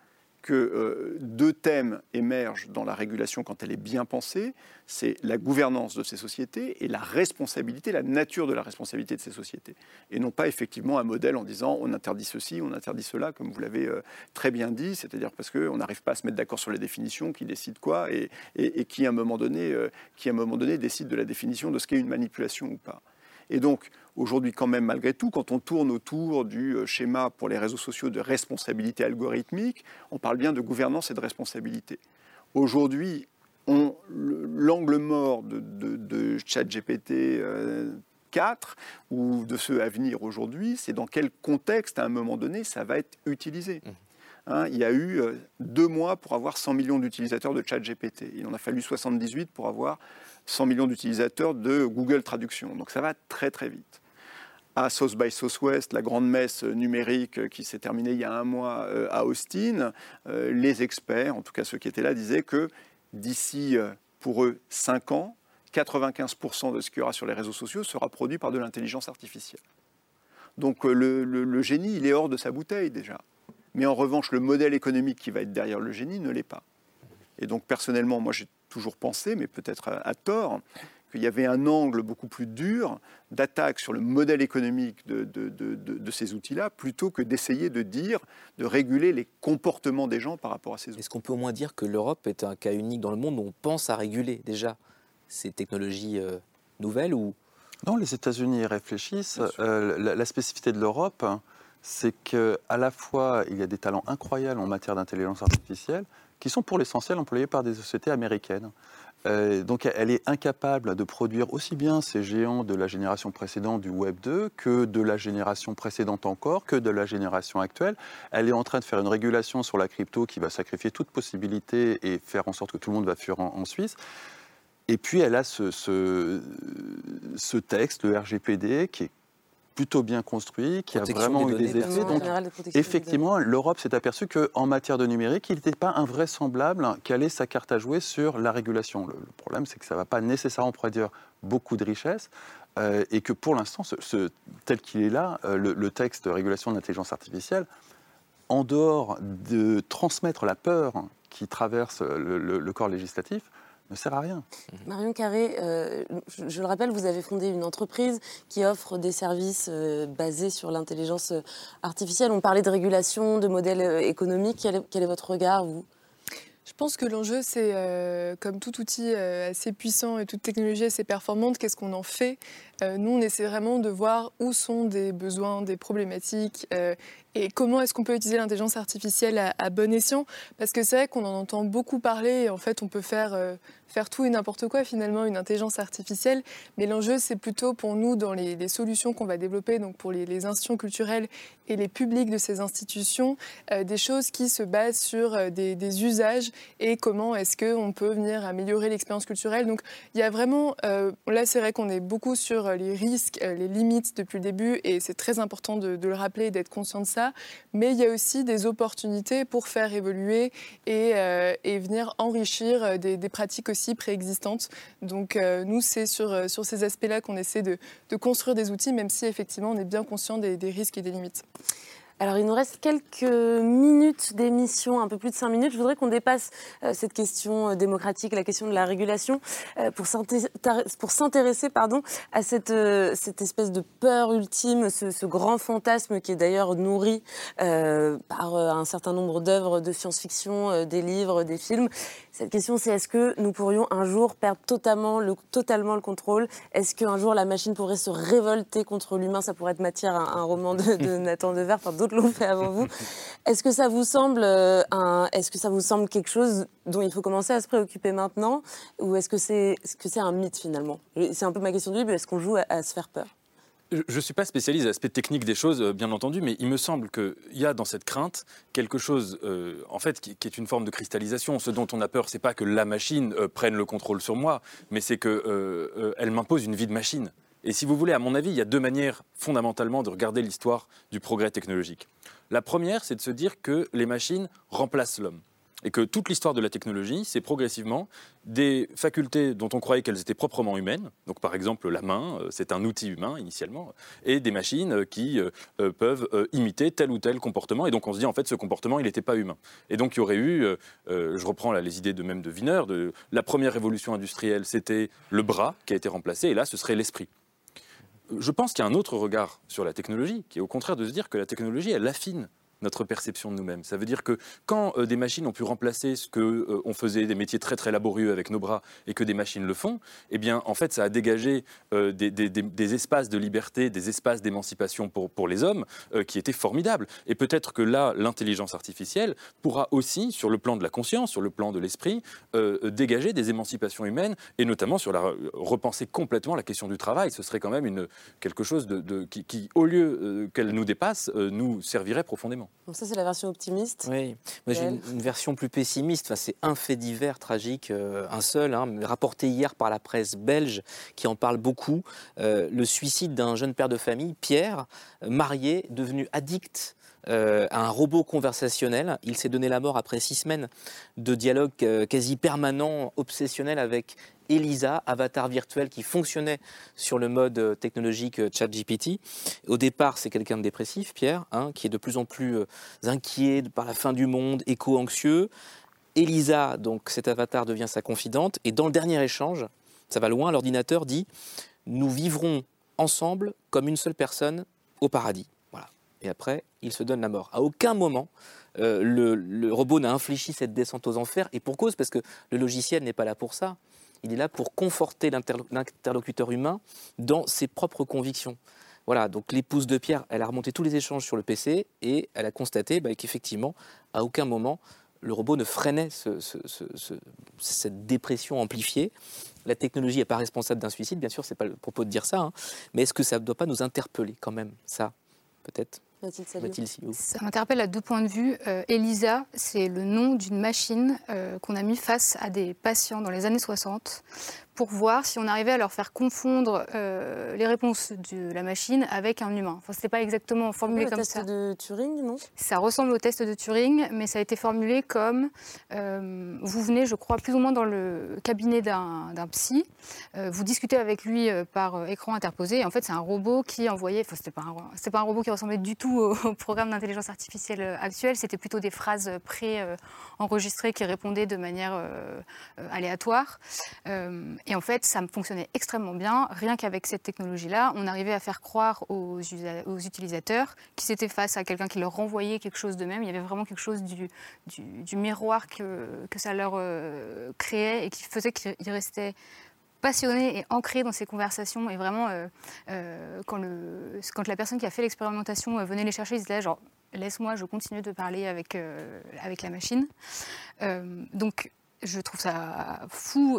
que euh, deux thèmes émergent dans la régulation quand elle est bien pensée, c'est la gouvernance de ces sociétés et la responsabilité, la nature de la responsabilité de ces sociétés. Et non pas effectivement un modèle en disant on interdit ceci, on interdit cela, comme vous l'avez euh, très bien dit, c'est-à-dire parce qu'on n'arrive pas à se mettre d'accord sur les définitions, qui décide quoi, et, qui, à un moment donné, euh, qui à un moment donné décide de la définition de ce qu'est une manipulation ou pas. Et donc, aujourd'hui, quand même, malgré tout, quand on tourne autour du euh, schéma pour les réseaux sociaux de responsabilité algorithmique, on parle bien de gouvernance et de responsabilité. Aujourd'hui, l'angle mort de, de, de ChatGPT euh, 4 ou de ceux à venir aujourd'hui, c'est dans quel contexte, à un moment donné, ça va être utilisé. Hein, il y a eu euh, deux mois pour avoir 100 millions d'utilisateurs de ChatGPT. Il en a fallu 78 pour avoir 100 millions d'utilisateurs de Google Traduction. Donc ça va très très vite. À South by Southwest, la grande messe numérique qui s'est terminée il y a un mois euh, à Austin, euh, les experts, en tout cas ceux qui étaient là, disaient que d'ici, euh, pour eux, 5 ans, 95% de ce qu'il y aura sur les réseaux sociaux sera produit par de l'intelligence artificielle. Donc le génie, il est hors de sa bouteille déjà. Mais en revanche, le modèle économique qui va être derrière le génie ne l'est pas. Et donc personnellement, moi j'ai toujours pensé, mais peut-être à, à tort, qu'il y avait un angle beaucoup plus dur d'attaque sur le modèle économique de, de- de- de- de ces outils-là, plutôt que d'essayer de dire, de réguler les comportements des gens par rapport à ces outils. Est-ce qu'on peut au moins dire que l'Europe est un cas unique dans le monde où on pense à réguler déjà ces technologies euh, nouvelles ou? Non, les États-Unis y réfléchissent. Euh, la, la spécificité de l'Europe, c'est qu'à la fois, il y a des talents incroyables en matière d'intelligence artificielle qui sont pour l'essentiel employés par des sociétés américaines. Euh, donc elle est incapable de produire aussi bien ces géants de la génération précédente du Web 2 que de la génération précédente encore, que de la génération actuelle. Elle est en train de faire une régulation sur la crypto qui va sacrifier toute possibilité et faire en sorte que tout le monde va fuir en, Suisse. Et puis elle a ce texte, le RGPD, qui est plutôt bien construit, qui Protection a vraiment des eu des effets. Donc, Général de effectivement, l'Europe s'est aperçue qu'en matière de numérique, il n'était pas invraisemblable qu'elle ait sa carte à jouer sur la régulation. Le, le problème, c'est que ça ne va pas nécessairement produire beaucoup de richesses. euh, et que pour l'instant, ce, ce- tel qu'il est là, euh, le, le texte de régulation de l'intelligence artificielle, en dehors de transmettre la peur qui traverse le, le- le corps législatif, ne sert à rien. Marion Carré, euh, je, je le rappelle, vous avez fondé une entreprise qui offre des services euh, basés sur l'intelligence euh, artificielle. On parlait de régulation, de modèles euh, économiques. Quel est, quel est votre regard, vous? Je pense que l'enjeu, c'est euh, comme tout outil euh, assez puissant et toute technologie assez performante, qu'est-ce qu'on en fait Nous, on essaie vraiment de voir où sont des besoins, des problématiques euh, et comment est-ce qu'on peut utiliser l'intelligence artificielle à, à bon escient. Parce que c'est vrai qu'on en entend beaucoup parler et en fait, on peut faire, euh, faire tout et n'importe quoi finalement, une intelligence artificielle. Mais l'enjeu, c'est plutôt pour nous, dans les, solutions qu'on va développer, donc pour les, institutions culturelles et les publics de ces institutions, euh, des choses qui se basent sur euh, des, des usages et comment est-ce qu'on peut venir améliorer l'expérience culturelle. Donc il y a vraiment, euh, là c'est vrai qu'on est beaucoup sur euh, les risques, euh, les limites depuis le début et c'est très important de, le rappeler et d'être conscient de ça, mais il y a aussi des opportunités pour faire évoluer et, euh, venir enrichir des, pratiques aussi préexistantes. Donc nous c'est sur, ces aspects-là qu'on essaie de, construire des outils, même si effectivement on est bien conscient des risques et des limites. Alors, il nous reste quelques minutes d'émission, un peu plus de cinq minutes. Je voudrais qu'on dépasse euh, cette question euh, démocratique, la question de la régulation, euh, pour s'intéresser pardon, à cette, cette espèce de peur ultime, ce, ce grand fantasme qui est d'ailleurs nourri par un certain nombre d'œuvres de science-fiction, des livres, des films. Cette question, c'est est-ce que nous pourrions un jour perdre totalement le, totalement le contrôle? Est-ce qu'un jour la machine pourrait se révolter contre l'humain? Ça pourrait être matière à un roman de, de (laughs) Nathan Dever, enfin d'autres l'ont fait avant vous. (laughs) Est-ce que ça vous semble euh, un, est-ce que ça vous semble quelque chose dont il faut commencer à se préoccuper maintenant, ou est-ce que c'est, est-ce que c'est un mythe finalement? C'est un peu ma question du début. Est-ce qu'on joue à, à se faire peur? Je ne suis pas spécialiste de l'aspect technique des choses, euh, bien entendu, mais il me semble qu'il y a dans cette crainte quelque chose, euh, en fait, qui, qui est une forme de cristallisation. Ce dont on a peur, c'est pas que la machine euh, prenne le contrôle sur moi, mais c'est qu'elle euh, elle m'impose une vie de machine. Et si vous voulez, à mon avis, il y a deux manières fondamentalement de regarder l'histoire du progrès technologique. La première, c'est de se dire que les machines remplacent l'homme. Et que toute l'histoire de la technologie, c'est progressivement des facultés dont on croyait qu'elles étaient proprement humaines. Donc, par exemple, la main, euh, c'est un outil humain initialement, et des machines euh, qui euh, peuvent imiter tel ou tel comportement. Et donc, on se dit, en fait, ce comportement, il n'était pas humain. Et donc, il y aurait eu, je reprends les idées de même de Wiener, la première révolution industrielle, c'était le bras qui a été remplacé, et là, ce serait l'esprit. Je pense qu'il y a un autre regard sur la technologie, qui est au contraire de se dire que la technologie, elle affine notre perception de nous-mêmes. Ça veut dire que quand euh, des machines ont pu remplacer ce que euh, on faisait, des métiers très très laborieux avec nos bras, et que des machines le font, eh bien, en fait, ça a dégagé euh, des, espaces de liberté, des espaces d'émancipation pour, les hommes, qui étaient formidables. Et peut-être que là, l'intelligence artificielle pourra aussi, sur le plan de la conscience, sur le plan de l'esprit, dégager des émancipations humaines, et notamment sur la repenser complètement la question du travail. Ce serait quand même quelque chose qui, au lieu qu'elle nous dépasse, nous servirait profondément. Donc ça, c'est la version optimiste. Oui, moi j'ai une, une version plus pessimiste. Enfin, c'est un fait divers tragique, euh, un seul, hein, rapporté hier par la presse belge qui en parle beaucoup. Euh, le suicide d'un jeune père de famille, Pierre, euh, marié, devenu addict. Euh, un robot conversationnel. Il s'est donné la mort après six semaines de dialogue euh, quasi permanent, obsessionnel avec Elisa, avatar virtuel qui fonctionnait sur le mode euh, technologique ChatGPT. Au départ, c'est quelqu'un de dépressif, Pierre, hein, qui est de plus en plus inquiet par la fin du monde, éco-anxieux. Elisa, donc cet avatar, devient sa confidente. Et dans le dernier échange, ça va loin, l'ordinateur dit Nous vivrons ensemble comme une seule personne au paradis. Et après, il se donne la mort. À aucun moment, euh, le, robot n'a infléchi cette descente aux enfers. Et pour cause, parce que le logiciel n'est pas là pour ça. Il est là pour conforter l'interlo- l'interlocuteur humain dans ses propres convictions. Voilà, donc l'épouse de Pierre, elle a remonté tous les échanges sur le PC et elle a constaté bah, qu'effectivement, à aucun moment, le robot ne freinait ce- ce- ce- ce- cette dépression amplifiée. La technologie n'est pas responsable d'un suicide, bien sûr, c'est pas le propos de dire ça, hein, mais est-ce que ça ne doit pas nous interpeller quand même, ça, peut-être? Mathilde. Ça m'interpelle à deux points de vue. Euh, Elisa, c'est le nom d'une machine euh, qu'on a mis face à des patients dans les années 60 pour voir si on arrivait à leur faire confondre euh, les réponses de la machine avec un humain. Enfin, c'était pas exactement formulé le comme test ça. de Turing, non? Ça ressemble au test de Turing, mais ça a été formulé comme euh, vous venez, je crois, plus ou moins dans le cabinet d'un psy, euh, vous discutez avec lui par écran interposé. Et en fait, c'est un robot qui envoyait. Enfin, c'était pas un, pas un robot qui ressemblait du tout au, au programme d'intelligence artificielle actuel. C'était plutôt des phrases pré-enregistrées qui répondaient de manière aléatoire. Et en fait, ça fonctionnait extrêmement bien. Rien qu'avec cette technologie-là, on arrivait à faire croire aux, utilisateurs qu'ils étaient face à quelqu'un qui leur renvoyait quelque chose d'eux-mêmes. Il y avait vraiment quelque chose du, miroir que, ça leur euh, créait et qui faisait qu'ils restaient passionnés et ancrés dans ces conversations. Et vraiment, euh, euh, quand, la personne qui a fait l'expérimentation venait les chercher, ils étaient là genre laisse-moi, je continue de parler avec, la machine. Donc, je trouve ça fou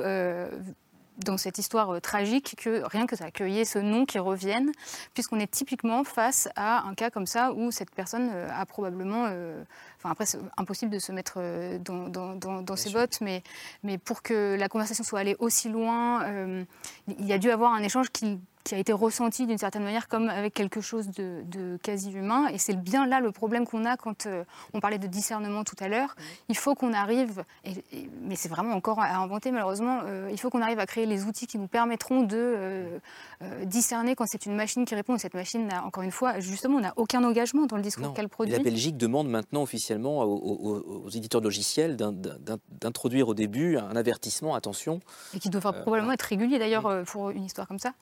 dans cette histoire euh, tragique que rien que ça accueillait ce nom qui revienne, puisqu'on est typiquement face à un cas comme ça où cette personne euh, a probablement. euh, Enfin, après, c'est impossible de se mettre dans, dans, dans- dans ses bottes, mais, mais pour que la conversation soit allée aussi loin, euh, il y a dû avoir un échange qui, qui a été ressenti d'une certaine manière comme avec quelque chose de, de quasi humain. Et c'est bien là le problème qu'on a quand euh, on parlait de discernement tout à l'heure. Il faut qu'on arrive, et- et- mais c'est vraiment encore à inventer malheureusement, euh, il faut qu'on arrive à créer les outils qui nous permettront de euh, euh, discerner quand c'est une machine qui répond. Et cette machine, n'a, encore une fois, justement, n'a aucun engagement dans le discours qu'elle produit. la Belgique demande maintenant officiellement aux, aux éditeurs de logiciels d'introduire au début un avertissement, attention. Et qui doit probablement être régulier d'ailleurs pour une histoire comme ça.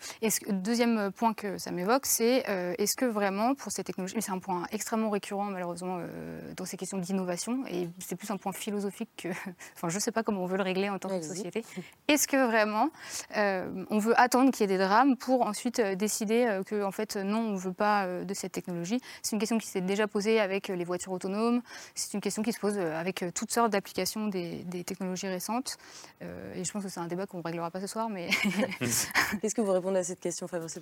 Deuxième point que ça m'évoque, c'est est-ce que vraiment pour ces technologies, mais c'est un point extrêmement récurrent malheureusement dans ces questions d'innovation, et c'est plus un point philosophique que, (laughs) enfin je ne sais pas comment on veut le régler en tant que société. Est-ce que vraiment on veut attendre qu'il y ait des drames pour ensuite décider que en fait non, on ne veut pas de cette technologie? C'est une question qui s'est déjà posée avec les voitures autonomes, c'est une question qui se pose avec toutes sortes d'applications des, technologies récentes, et je pense que c'est un débat qu'on ne réglera pas ce soir, mais... (laughs) Qu'est-ce que vous répondez à cette question, Fabrice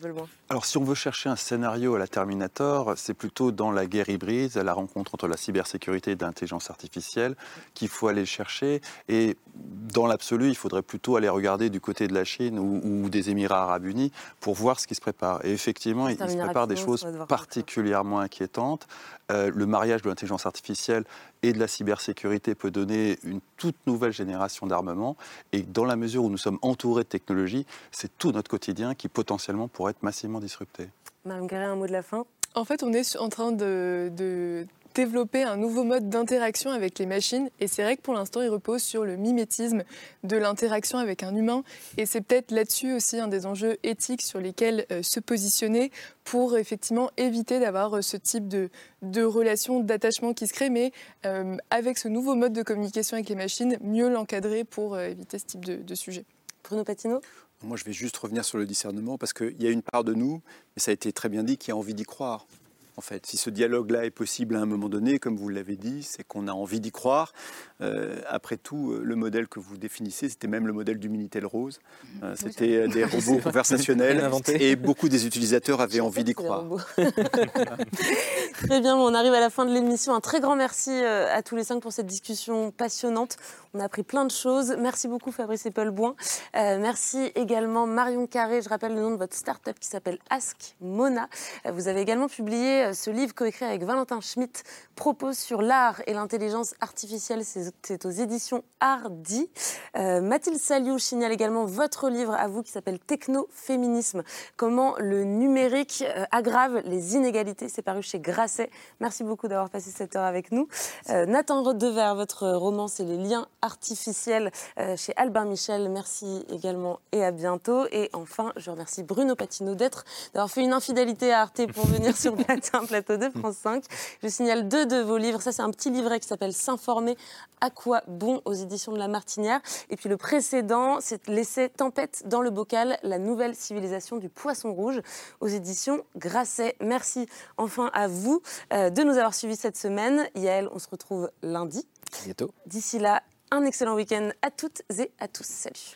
Alors si on veut chercher un scénario à la Terminator, c'est plutôt dans la guerre hybride, la rencontre entre la cybersécurité et l'intelligence artificielle qu'il faut aller chercher, et dans l'absolu, il faudrait plutôt aller regarder du côté de la Chine ou, des Émirats arabes unis pour voir ce qui se prépare. Et effectivement, il, se prépare des choses particulièrement inquiétantes. Euh, le mariage de l'intelligence artificielle et de la cybersécurité peut donner une toute nouvelle génération d'armement. Et dans la mesure où nous sommes entourés de technologies, c'est tout notre quotidien qui potentiellement pourrait être massivement disrupté. Madame Guéret, un mot de la fin En fait, on est en train de développer un nouveau mode d'interaction avec les machines. Et c'est vrai que pour l'instant, il repose sur le mimétisme de l'interaction avec un humain. Et c'est peut-être là-dessus aussi un des enjeux éthiques sur lesquels euh, se positionner pour effectivement éviter d'avoir euh, ce type de, de relation, d'attachement qui se crée, mais euh, avec ce nouveau mode de communication avec les machines, mieux l'encadrer pour éviter ce type de, de sujet. Bruno Patino? Moi, je vais juste revenir sur le discernement parce qu'il y a une part de nous, et ça a été très bien dit, qui a envie d'y croire en fait. Si ce dialogue-là est possible à un moment donné, comme vous l'avez dit, c'est qu'on a envie d'y croire. Euh, après tout, euh, le modèle que vous définissez, c'était même le modèle du Minitel Rose. Euh, c'était des (laughs) robots conversationnels et beaucoup des utilisateurs avaient envie d'y croire. (laughs) très bien, on arrive à la fin de l'émission. Un très grand merci à tous les cinq pour cette discussion passionnante. On a appris plein de choses. Merci beaucoup Fabrice Eppelboin. merci également Marion Carré. Je rappelle le nom de votre start-up qui s'appelle Ask Mona. vous avez également publié euh, ce livre coécrit avec Valentin Schmitt propose sur l'art et l'intelligence artificielle. C'est aux éditions Hardy. Euh, Mathilde Saliou signale également votre livre à vous qui s'appelle Techno-féminisme. Comment le numérique euh, aggrave les inégalités. C'est paru chez Grasset. Merci beaucoup d'avoir passé cette heure avec nous. Nathan Rodever, votre roman, c'est Les liens artificiels chez Albin Michel. Merci également et à bientôt. Et enfin, je remercie Bruno Patino d'être, d'avoir fait une infidélité à Arte pour venir sur le plateau plateau de France 5. Je signale deux de vos livres. Ça, c'est un petit livret qui s'appelle S'informer à quoi bon aux éditions de La Martinière. Et puis le précédent, c'est L'essai Tempête dans le bocal, la nouvelle civilisation du poisson rouge aux éditions Grasset. Merci enfin à vous euh, de nous avoir suivis cette semaine. Yael, on se retrouve lundi. bientôt. D'ici là, un excellent week-end à toutes et à tous. Salut.